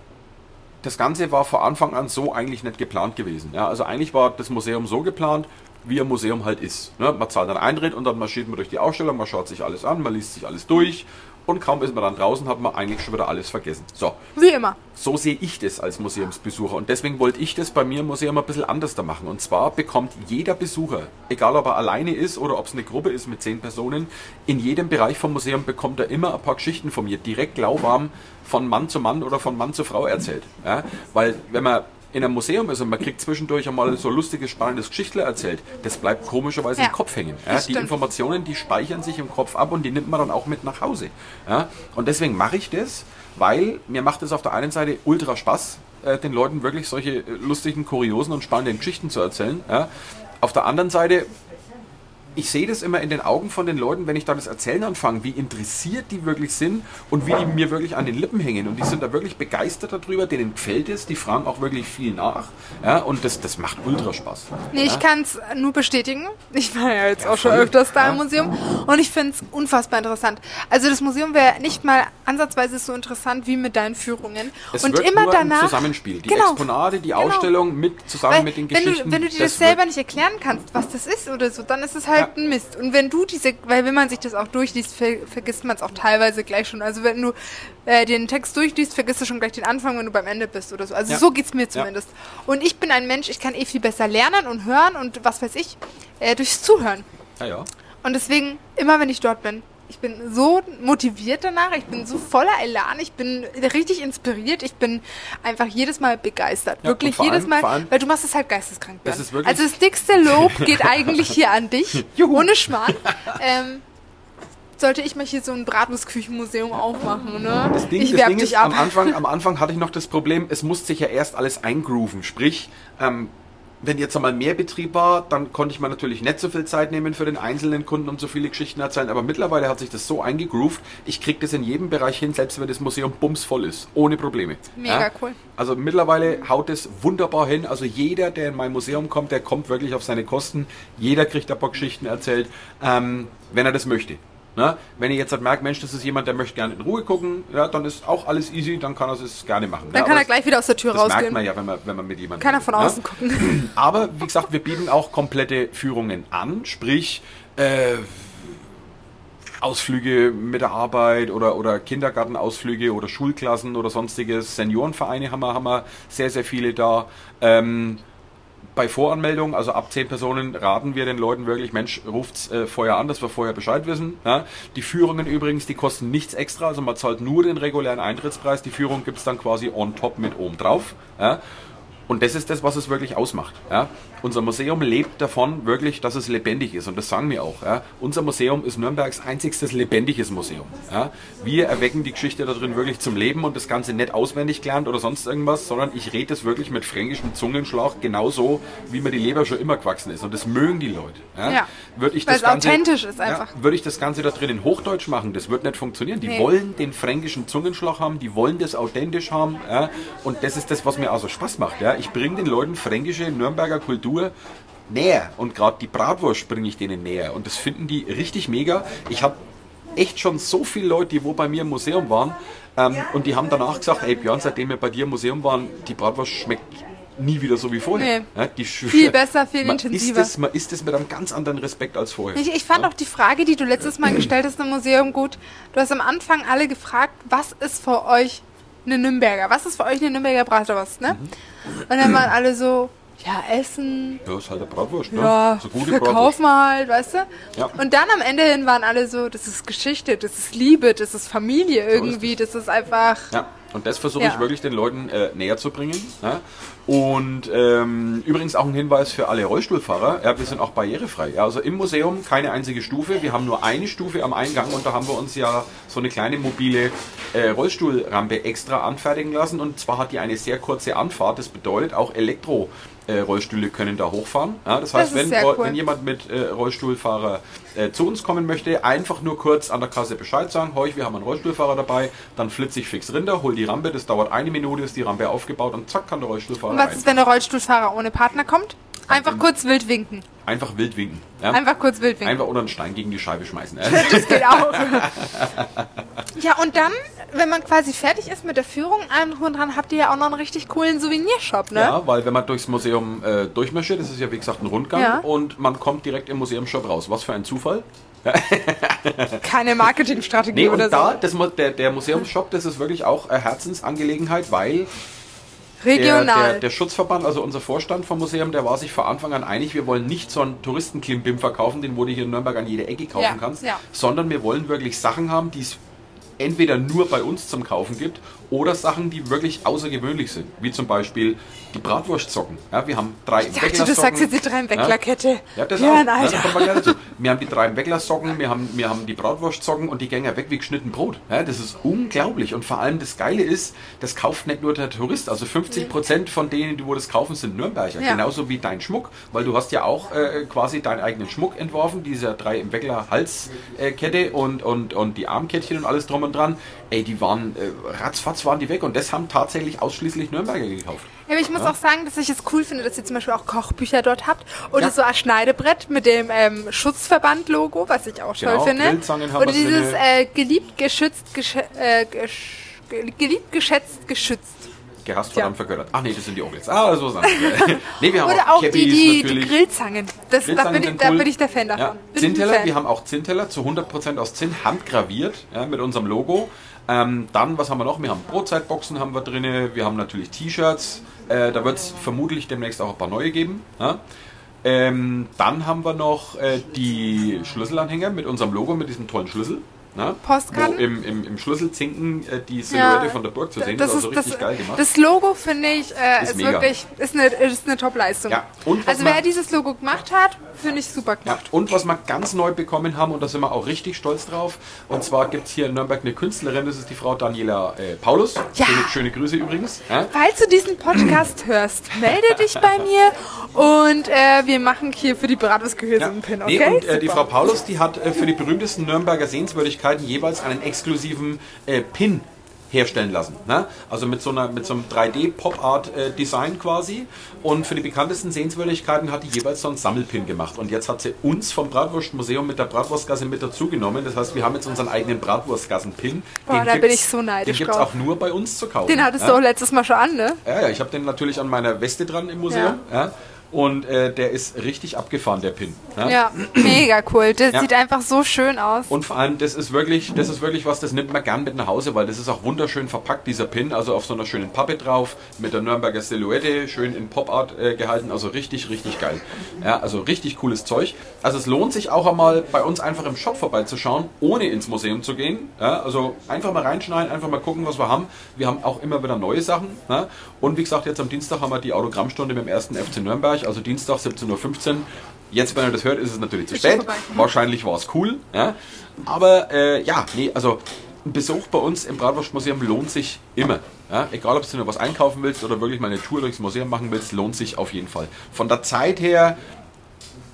Speaker 3: das Ganze war von Anfang an so eigentlich nicht geplant gewesen. Ja, also eigentlich war das Museum so geplant, wie ein Museum halt ist. Ne? Man zahlt einen Eintritt und dann marschiert man durch die Ausstellung, man schaut sich alles an, man liest sich alles durch und kaum ist man dann draußen, hat man eigentlich schon wieder alles vergessen. So,
Speaker 2: wie immer.
Speaker 3: so sehe ich das als Museumsbesucher. Und deswegen wollte ich das bei mir im Museum ein bisschen anders da machen. Und zwar bekommt jeder Besucher, egal ob er alleine ist oder ob es eine Gruppe ist mit zehn Personen, in jedem Bereich vom Museum bekommt er immer ein paar Geschichten von mir, direkt lauwarm von Mann zu Mann oder von Mann zu Frau erzählt. Ja? Weil wenn man in einem Museum ist und man kriegt zwischendurch einmal so lustiges, spannendes Geschichtler erzählt, das bleibt komischerweise
Speaker 2: Ja,
Speaker 3: im Kopf hängen. Ja? Die. Informationen, die speichern sich im Kopf ab und die nimmt man dann auch mit nach Hause. Ja? Und deswegen mache ich das, weil mir macht es auf der einen Seite ultra Spaß, äh, den Leuten wirklich solche äh, lustigen, kuriosen und spannenden Geschichten zu erzählen. Auf der anderen Seite ich sehe das immer in den Augen von den Leuten, wenn ich da das Erzählen anfange, wie interessiert die wirklich sind und wie die mir wirklich an den Lippen hängen. Und die sind da wirklich begeistert darüber, denen gefällt es, die fragen auch wirklich viel nach. Ja, und das, das macht ultra Spaß.
Speaker 2: Nee, ich
Speaker 3: ja?
Speaker 2: kann es nur bestätigen. Ich war ja jetzt auch schon
Speaker 3: voll.
Speaker 2: öfters da
Speaker 3: Ja.
Speaker 2: im Museum und ich finde es unfassbar interessant. Also das Museum wäre nicht mal ansatzweise so interessant wie mit deinen Führungen.
Speaker 3: Es
Speaker 2: und immer
Speaker 3: nur
Speaker 2: danach
Speaker 3: ein Zusammenspiel. Die
Speaker 2: Genau.
Speaker 3: Exponate, die
Speaker 2: Genau.
Speaker 3: Ausstellung mit, zusammen
Speaker 2: Weil,
Speaker 3: mit den
Speaker 2: wenn
Speaker 3: Geschichten.
Speaker 2: du, wenn du dir das,
Speaker 3: das
Speaker 2: selber nicht erklären kannst, was das ist oder so, dann ist es halt
Speaker 3: Ja.
Speaker 2: ein Mist. Und wenn du diese, weil wenn man sich das auch durchliest, ver, vergisst man es auch teilweise gleich schon. Also wenn du äh, den Text durchliest, vergisst du schon gleich den Anfang, wenn du beim Ende bist oder so. Also so geht's mir zumindest. Und ich bin ein Mensch, ich kann eh viel besser lernen und hören und was weiß ich, äh, durchs Zuhören.
Speaker 3: Ja, ja.
Speaker 2: Und deswegen, immer wenn ich dort bin, ich bin so motiviert danach, ich bin so voller Elan, ich bin richtig inspiriert, ich bin einfach jedes Mal begeistert.
Speaker 3: Ja,
Speaker 2: wirklich jedes
Speaker 3: allem-
Speaker 2: Mal, weil du machst es halt geisteskrank.
Speaker 3: Das ist
Speaker 2: also das dickste Lob geht eigentlich hier an dich,
Speaker 3: Juhu.
Speaker 2: ohne Schmarrn. Ähm, sollte ich mal hier so ein Bratwurstküchenmuseum aufmachen, ne?
Speaker 3: Das Ding,
Speaker 2: ich
Speaker 3: das Ding
Speaker 2: dich
Speaker 3: ist,
Speaker 2: ab.
Speaker 3: Am, Anfang, am Anfang hatte ich noch das Problem, es musste sich ja erst alles eingrooven. Sprich, ähm, wenn jetzt einmal mehr Betrieb war, dann konnte ich mir natürlich nicht so viel Zeit nehmen für den einzelnen Kunden und so viele Geschichten erzählen. Aber mittlerweile hat sich das so eingegroovt, ich kriege das in jedem Bereich hin, selbst wenn das Museum bumsvoll ist, ohne Probleme.
Speaker 2: Mega cool.
Speaker 3: Also mittlerweile haut es wunderbar hin. Also jeder, der in mein Museum kommt, der kommt wirklich auf seine Kosten. Jeder kriegt ein paar Geschichten erzählt, ähm, wenn er das möchte. Ne? Wenn ihr jetzt halt merkt, Mensch, das ist jemand, der möchte gerne in Ruhe gucken, ja, dann ist auch alles easy, dann kann er es gerne machen.
Speaker 2: Dann
Speaker 3: ja,
Speaker 2: kann
Speaker 3: aber
Speaker 2: er gleich wieder aus der Tür
Speaker 3: das merkt
Speaker 2: rausgehen.
Speaker 3: man ja, wenn man, wenn man mit jemandem
Speaker 2: Kann er von
Speaker 3: ne?
Speaker 2: außen gucken.
Speaker 3: Aber wie gesagt, wir bieten auch komplette Führungen an, sprich äh, Ausflüge mit der Arbeit oder, oder Kindergartenausflüge oder Schulklassen oder sonstiges. Seniorenvereine haben wir, haben wir sehr, sehr viele da. Ähm, bei Voranmeldung, also ab 10 Personen, raten wir den Leuten wirklich, Mensch, ruft's äh, vorher an, dass wir vorher Bescheid wissen. Ja? Die Führungen übrigens, die kosten nichts extra, also man zahlt nur den regulären Eintrittspreis. Die Führung gibt's dann quasi on top mit oben drauf. Ja? Und das ist das, was es wirklich ausmacht. Ja? Unser Museum lebt davon wirklich, dass es lebendig ist. Und das sagen wir auch. Ja? Unser Museum ist Nürnbergs einzigstes lebendiges Museum. Ja? Wir erwecken die Geschichte da drin wirklich zum Leben und das Ganze nicht auswendig gelernt oder sonst irgendwas, sondern ich rede es wirklich mit fränkischem Zungenschlag genauso, wie mir die Leber schon immer gewachsen ist. Und das mögen die Leute. Ja? Würde ich
Speaker 2: Weil
Speaker 3: das
Speaker 2: es
Speaker 3: Ganze,
Speaker 2: authentisch ist einfach.
Speaker 3: Würde ich das Ganze da drin in Hochdeutsch machen, das wird nicht funktionieren. Die
Speaker 2: Nee.
Speaker 3: wollen den fränkischen Zungenschlag haben, die wollen das authentisch haben. Und das ist das, was mir also Spaß macht. Ja? Ich bringe den Leuten fränkische Nürnberger Kultur näher. Und gerade die Bratwurst bringe ich denen näher. Und das finden die richtig mega. Ich habe echt schon so viele Leute, die wo bei mir im Museum waren, ähm, und die haben danach gesagt, hey Björn, seitdem wir bei dir im Museum waren, die Bratwurst schmeckt nie wieder so wie vorher.
Speaker 2: Nee.
Speaker 3: Ja,
Speaker 2: Viel besser, viel
Speaker 3: man
Speaker 2: intensiver.
Speaker 3: Isst es, man isst es mit einem ganz anderen Respekt als vorher.
Speaker 2: Ich, ich fand auch die Frage, die du letztes Mal gestellt hast im Museum gut. Du hast am Anfang alle gefragt, was ist für euch eine Nürnberger. Was ist für euch eine Nürnberger Bratwurst, ne? Und dann waren alle so, ja, Essen,
Speaker 3: Ja, ist halt eine Bratwurst, ne?
Speaker 2: ja,
Speaker 3: so gute
Speaker 2: verkaufen wir halt, weißt du?
Speaker 3: Ja.
Speaker 2: Und dann am Ende hin waren alle so, das ist Geschichte, das ist Liebe, das ist Familie irgendwie, das ist einfach...
Speaker 3: Ja, und das versuche
Speaker 2: Ja.
Speaker 3: ich wirklich den Leuten äh, näher zu bringen. Ja? Und ähm, übrigens auch ein Hinweis für alle Rollstuhlfahrer, ja, wir sind auch barrierefrei. Ja, also im Museum keine einzige Stufe, wir haben nur eine Stufe am Eingang und da haben wir uns ja so eine kleine mobile äh, Rollstuhlrampe extra anfertigen lassen und zwar hat die eine sehr kurze Anfahrt, das bedeutet auch Elektro äh, Rollstühle können da hochfahren. Ja, das heißt,
Speaker 2: ist
Speaker 3: wenn,
Speaker 2: cool.
Speaker 3: wenn jemand mit äh, Rollstuhlfahrer äh, zu uns kommen möchte, einfach nur kurz an der Kasse Bescheid sagen, hoi, wir haben einen Rollstuhlfahrer dabei, dann flitze ich fix runter, hol die Rampe, das dauert eine Minute, ist die Rampe aufgebaut und zack kann der Rollstuhlfahrer
Speaker 2: Und was
Speaker 3: rein.
Speaker 2: ist, wenn der Rollstuhlfahrer ohne Partner kommt? Einfach kurz wild winken.
Speaker 3: Einfach wild winken. Ja?
Speaker 2: Einfach kurz wild winken.
Speaker 3: Einfach oder einen Stein gegen die Scheibe schmeißen. Ja?
Speaker 2: Das geht auch. ja, und dann, wenn man quasi fertig ist mit der Führung, allem drum und dran, habt ihr ja auch noch einen richtig coolen Souvenirshop, ne?
Speaker 3: Ja, weil wenn man durchs Museum äh, durch möchte, das ist ja wie gesagt ein Rundgang
Speaker 2: Ja.
Speaker 3: und man kommt direkt im Museumsshop raus. Was für ein Zufall.
Speaker 2: Keine Marketingstrategie
Speaker 3: Nee,
Speaker 2: oder
Speaker 3: und da,
Speaker 2: so.
Speaker 3: das, der, der Museumsshop, das ist wirklich auch eine Herzensangelegenheit, weil
Speaker 2: Regional.
Speaker 3: Der, der, der Schutzverband, also unser Vorstand vom Museum, der war sich von Anfang an einig, wir wollen nicht so einen Touristenklimbim verkaufen, den wo du hier in Nürnberg an jeder Ecke kaufen
Speaker 2: Ja,
Speaker 3: kannst,
Speaker 2: ja.
Speaker 3: sondern wir wollen wirklich Sachen haben, die es entweder nur bei uns zum Kaufen gibt oder Sachen, die wirklich außergewöhnlich sind, wie zum Beispiel die Bratwurstsocken. Ja, wir haben drei
Speaker 2: ich dachte, du sagst jetzt die Drei-Weckler-Kette.
Speaker 3: ja, das
Speaker 2: Ja,
Speaker 3: auch.
Speaker 2: nein,
Speaker 3: Ja,
Speaker 2: Alter.
Speaker 3: kommen wir haben die drei Weckler-Socken, wir haben, wir haben die Bratwurstsocken und die ja weg wie geschnitten Brot. Ja, das ist unglaublich. Und vor allem das Geile ist, das kauft nicht nur der Tourist. Also 50 Prozent von denen, die wo das kaufen, sind Nürnberger.
Speaker 2: Ja.
Speaker 3: Genauso wie dein Schmuck. Weil du hast ja auch äh, quasi deinen eigenen Schmuck entworfen. Diese drei im Weckler Halskette und, und, und die Armkettchen und alles drum und dran. Ey, die waren, äh, ratzfatz waren die weg. Und das haben tatsächlich ausschließlich Nürnberger gekauft.
Speaker 2: Ja, aber ich muss auch sagen, dass ich es cool finde, dass ihr zum Beispiel auch Kochbücher dort habt. Oder
Speaker 3: Ja.
Speaker 2: so ein Schneidebrett mit dem ähm, Schutzverband-Logo, was ich auch
Speaker 3: Genau,
Speaker 2: toll finde. Oder dieses äh, geliebt, geschützt, gesche äh, gesch ge- geliebt, geschätzt, geschützt.
Speaker 3: Gehasst,
Speaker 2: Ja.
Speaker 3: verdammt, vergöttert. Ach nee, das sind die Onkels. Ah, so sind nee, wir haben
Speaker 2: Oder auch die,
Speaker 3: Cappies
Speaker 2: die, die
Speaker 3: natürlich.
Speaker 2: Grillzangen. Das, da,
Speaker 3: Grillzangen
Speaker 2: bin ich,
Speaker 3: sind
Speaker 2: da
Speaker 3: cool.
Speaker 2: bin ich der Fan davon.
Speaker 3: Ja. Zinnteller, wir haben auch Zinnteller zu 100% aus Zinn, handgraviert, ja, mit unserem Logo. Ähm, dann, was haben wir noch? Wir haben Brotzeitboxen haben wir drin, wir haben natürlich T-Shirts, äh, da wird es vermutlich demnächst auch ein paar neue geben. Ja. Ähm, dann haben wir noch äh, die Schlüsselanhänger mit unserem Logo, mit diesem tollen Schlüssel. Ja,
Speaker 2: Postkarten?
Speaker 3: Wo im, im, im Schlüsselzinken äh, die Silhouette
Speaker 2: Ja,
Speaker 3: von der Burg zu sehen
Speaker 2: das
Speaker 3: ist, also
Speaker 2: ist,
Speaker 3: richtig
Speaker 2: das,
Speaker 3: geil gemacht.
Speaker 2: Das Logo finde ich äh,
Speaker 3: Ist
Speaker 2: ist, wirklich ist eine, ist eine Top-Leistung.
Speaker 3: Ja,
Speaker 2: Also
Speaker 3: man-
Speaker 2: wer dieses Logo gemacht hat, finde ich super
Speaker 3: Ja,
Speaker 2: gemacht.
Speaker 3: und was wir ganz neu bekommen haben, und da sind wir auch richtig stolz drauf, und zwar gibt es hier in Nürnberg eine Künstlerin, das ist die Frau Daniela äh, Paulus.
Speaker 2: Ja.
Speaker 3: Schöne, schöne Grüße übrigens. Ja?
Speaker 2: Falls du diesen Podcast hörst, melde dich bei mir und äh, wir machen hier für die Bratwurstgehülse
Speaker 3: Ja.
Speaker 2: einen Pin,
Speaker 3: Nee,
Speaker 2: okay?
Speaker 3: und äh, die. Frau Paulus, die hat äh, für die berühmtesten Nürnberger Sehenswürdigkeiten jeweils einen exklusiven äh, Pin herstellen lassen. Ne? Also mit so, einer, mit so einem 3D-Pop-Art-Design quasi. Und für die bekanntesten Sehenswürdigkeiten hat die jeweils so einen Sammelpin gemacht. Und jetzt hat sie uns vom Bratwurstmuseum mit der Bratwurstgasse mit dazugenommen. Das heißt, wir haben jetzt unseren eigenen Bratwurstgassen-Pin.
Speaker 2: Boah, da bin ich so neidisch
Speaker 3: Den gibt es auch nur bei uns zu kaufen.
Speaker 2: Den hattest
Speaker 3: ja?
Speaker 2: du auch letztes Mal schon an, ne?
Speaker 3: Ja, ja, ich habe den natürlich an meiner Weste dran im Museum. Ja. Und äh, der ist richtig abgefahren, der Pin.
Speaker 2: Ja, mega cool. Das
Speaker 3: Ja.
Speaker 2: sieht einfach so schön aus.
Speaker 3: Und vor allem, das ist wirklich, das ist wirklich was, das nimmt man gern mit nach Hause, weil das ist auch wunderschön verpackt, dieser Pin, also auf so einer schönen Pappe drauf, mit der Nürnberger Silhouette, schön in Pop-Art äh, gehalten, also richtig, richtig geil. Ja, also richtig cooles Zeug. Also es lohnt sich auch einmal bei uns einfach im Shop vorbeizuschauen, ohne ins Museum zu gehen. Ja, also einfach mal reinschneiden, einfach mal gucken, was wir haben. Wir haben auch immer wieder neue Sachen. Ja. Und wie gesagt, jetzt am Dienstag haben wir die Autogrammstunde mit dem ersten FC Nürnberg, also Dienstag 17.15 Uhr. Jetzt, wenn ihr das hört, ist es natürlich zu spät.
Speaker 2: vorbei.
Speaker 3: Wahrscheinlich war es cool. Ja. Aber äh, ja, nee, also ein Besuch bei uns im Bratwurstmuseum lohnt sich immer. Ja. Egal, ob du nur was einkaufen willst oder wirklich mal eine Tour durchs Museum machen willst, lohnt sich auf jeden Fall. Von der Zeit her,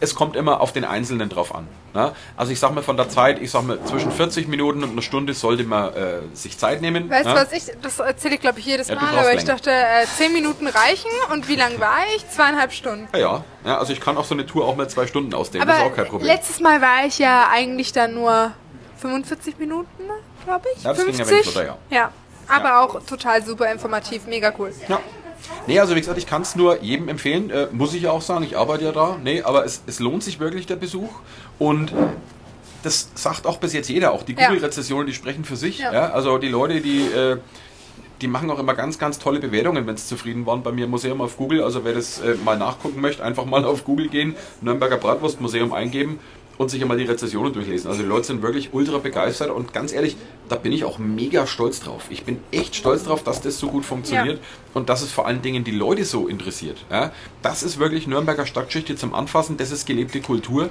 Speaker 3: es kommt immer auf den Einzelnen drauf an. Ja. Also ich sag mal von der Zeit, ich sag mal zwischen 40 Minuten und einer Stunde sollte man äh, sich Zeit nehmen.
Speaker 2: Weißt du,
Speaker 3: ja.
Speaker 2: was ich, das erzähle ich glaube ich jedes
Speaker 3: Ja,
Speaker 2: Mal, aber ich
Speaker 3: länger.
Speaker 2: dachte, äh, zehn Minuten reichen und wie lang war ich? Zweieinhalb Stunden.
Speaker 3: Ja, ja, ja, also ich kann auch so eine Tour auch mal zwei Stunden ausdehnen, das ist auch kein
Speaker 2: Aber
Speaker 3: Problem.
Speaker 2: letztes Mal war ich ja eigentlich dann nur 45 Minuten, glaube ich.
Speaker 3: Ja, das ging ja
Speaker 2: 50?
Speaker 3: wenig flotter, ja.
Speaker 2: ja. Aber
Speaker 3: Ja.
Speaker 2: auch total super informativ, mega cool.
Speaker 3: Ja. Nee, also wie gesagt, ich kann es nur jedem empfehlen. Äh, muss ich ja auch sagen, ich arbeite ja da. Nee, aber es, es lohnt sich wirklich der Besuch. Und das sagt auch bis jetzt jeder. Auch die. Google-Rezessionen, die sprechen für sich.
Speaker 2: Ja.
Speaker 3: Ja. Also die Leute, die, äh, die machen auch immer ganz, ganz tolle Bewertungen, wenn sie zufrieden waren bei mir im Museum auf Google. Also wer das äh, mal nachgucken möchte, einfach mal auf Google gehen, Nürnberger Bratwurstmuseum eingeben und sich einmal die Rezessionen durchlesen. Also die Leute sind wirklich ultra begeistert und ganz ehrlich, da bin ich auch mega stolz drauf. Ich bin echt stolz drauf, dass das so gut funktioniert ja. und dass es vor allen Dingen die Leute so interessiert. Ja, das ist wirklich Nürnberger Stadtgeschichte zum Anfassen, das ist gelebte Kultur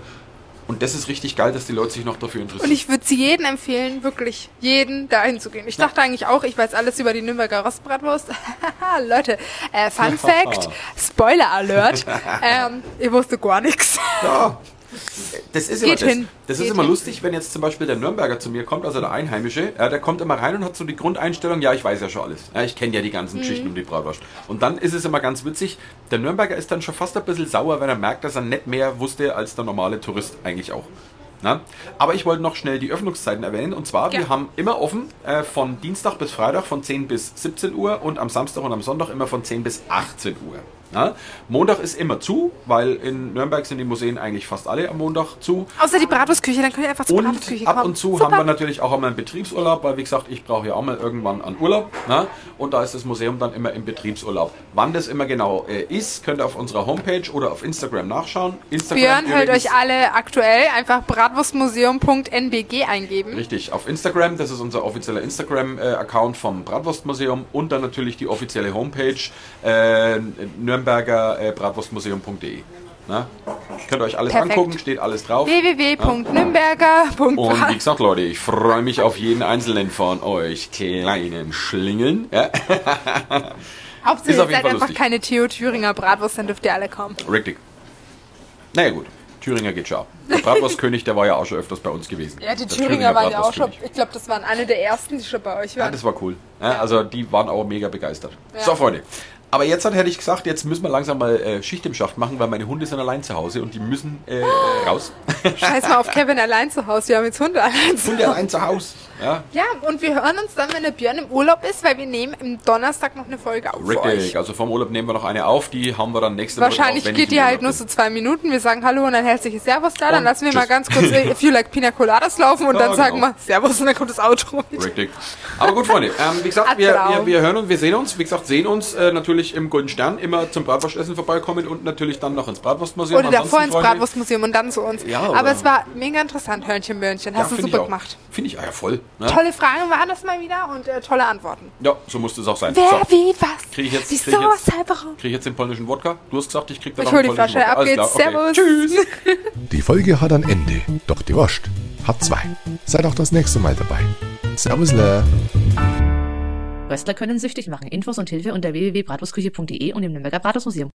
Speaker 3: und das ist richtig geil, dass die Leute sich noch dafür interessieren.
Speaker 2: Und ich würde sie jedem empfehlen, wirklich jeden da hinzugehen. Ich dachte eigentlich auch, ich weiß alles über die Nürnberger Rostbratwurst. Leute, äh, Fun Fact, Spoiler Alert, ähm, ich wusste gar nichts.
Speaker 3: Ja, das ist Geht immer, das, das ist immer lustig, wenn jetzt zum Beispiel der Nürnberger zu mir kommt, also der Einheimische, ja, der kommt immer rein und hat so die Grundeinstellung, ja, ich weiß ja schon alles. Ja, ich kenne ja die ganzen mhm. Geschichten um die Bratwurst. Und dann ist es immer ganz witzig, der Nürnberger ist dann schon fast ein bisschen sauer, wenn er merkt, dass er nicht mehr wusste als der normale Tourist eigentlich auch. Na? Aber ich wollte noch schnell die Öffnungszeiten erwähnen. Und zwar, ja. wir haben immer offen äh, von Dienstag bis Freitag von 10 bis 17 Uhr und am Samstag und am Sonntag immer von 10 bis 18 Uhr. Ja? Montag ist immer zu, weil in Nürnberg sind die Museen eigentlich fast alle am Montag zu.
Speaker 2: Außer die Bratwurstküche, dann könnt ihr einfach zur und Bratwurstküche
Speaker 3: kommen. ab und zu Super. haben wir natürlich auch einmal einen Betriebsurlaub, weil wie gesagt, ich brauche ja auch mal irgendwann einen Urlaub. Ne? Und da ist das Museum dann immer im Betriebsurlaub. Wann das immer genau äh, ist, könnt ihr auf unserer Homepage oder auf Instagram nachschauen. Instagram
Speaker 2: Björn hört euch alle aktuell einfach bratwurstmuseum.nbg eingeben.
Speaker 3: Richtig, auf Instagram, das ist unser offizieller Instagram-Account vom Bratwurstmuseum und dann natürlich die offizielle Homepage äh, Nürnberg nürnberger äh, bratwurstmuseum.de. Na? Könnt ihr euch alles Perfekt. angucken, steht alles drauf.
Speaker 2: www.nürnberger.de
Speaker 3: Und wie gesagt, Leute, ich freue mich auf jeden einzelnen von euch kleinen Schlingeln. Ja?
Speaker 2: Hauptsache, ihr seid einfach lustig. keine Theo Thüringer Bratwurst, dann dürft ihr alle kommen.
Speaker 3: Richtig. Naja gut, Thüringer geht schon. Der Bratwurstkönig, der war ja auch schon öfters bei uns gewesen.
Speaker 2: Ja, die Thüringer, Thüringer waren ja auch schon, ich glaube, das waren eine der ersten, die schon bei euch waren.
Speaker 3: Ja, das war cool. Ja, also die waren auch mega begeistert. Ja. So, Freunde, aber jetzt hätte ich gesagt, jetzt müssen wir langsam mal äh, Schicht im Schacht machen, weil meine Hunde sind allein zu Hause und die müssen äh, raus.
Speaker 2: Scheiß mal auf Kevin allein zu Hause. Wir haben jetzt Hunde allein
Speaker 3: zu Hause. Hunde allein zu Hause. Ja.
Speaker 2: ja, und wir hören uns dann, wenn der Björn im Urlaub ist, weil wir nehmen im Donnerstag noch eine Folge auf.
Speaker 3: Richtig, also vom Urlaub nehmen wir noch eine auf, die haben wir dann nächste
Speaker 2: Woche. Wahrscheinlich geht die halt nur so zwei Minuten. Wir sagen Hallo und ein herzliches Servus da. Dann lassen wir tschüss. mal ganz kurz If You Like Pina Coladas laufen und ja, dann sagen genau. wir Servus und dann kommt das Outro.
Speaker 3: Richtig. Aber gut, Freunde, ähm, wie gesagt, wir, wir, wir, hören und wir sehen uns. Wie gesagt, sehen uns äh, natürlich im Golden Stern immer zum Bratwurstessen vorbeikommen und natürlich dann noch ins Bratwurstmuseum.
Speaker 2: Oder davor ins Bratwurstmuseum und dann zu uns. Ja, aber es war mega interessant, Hörnchen, Börnchen. Hast ja, du super gemacht.
Speaker 3: Finde ich, ah ja, voll.
Speaker 2: Ne? Tolle Fragen waren das mal wieder und äh, tolle Antworten.
Speaker 3: Ja, so musste es auch sein.
Speaker 2: Wer, so. wie, was?
Speaker 3: Krieg ich jetzt, Wieso, krieg ich jetzt, krieg ich jetzt den polnischen Wodka? Du hast gesagt, ich krieg da
Speaker 2: ich noch hol die Flasche, Wodka. ab geht's. Okay. Servus. Tschüss.
Speaker 1: Die Folge hat ein Ende, doch die Wurst hat zwei. Seid auch das nächste Mal dabei. Servus, Le.
Speaker 4: Wrestler können süchtig machen. Infos und Hilfe unter www.bratwurstküche.de und im Nürnberger Bratwurstmuseum.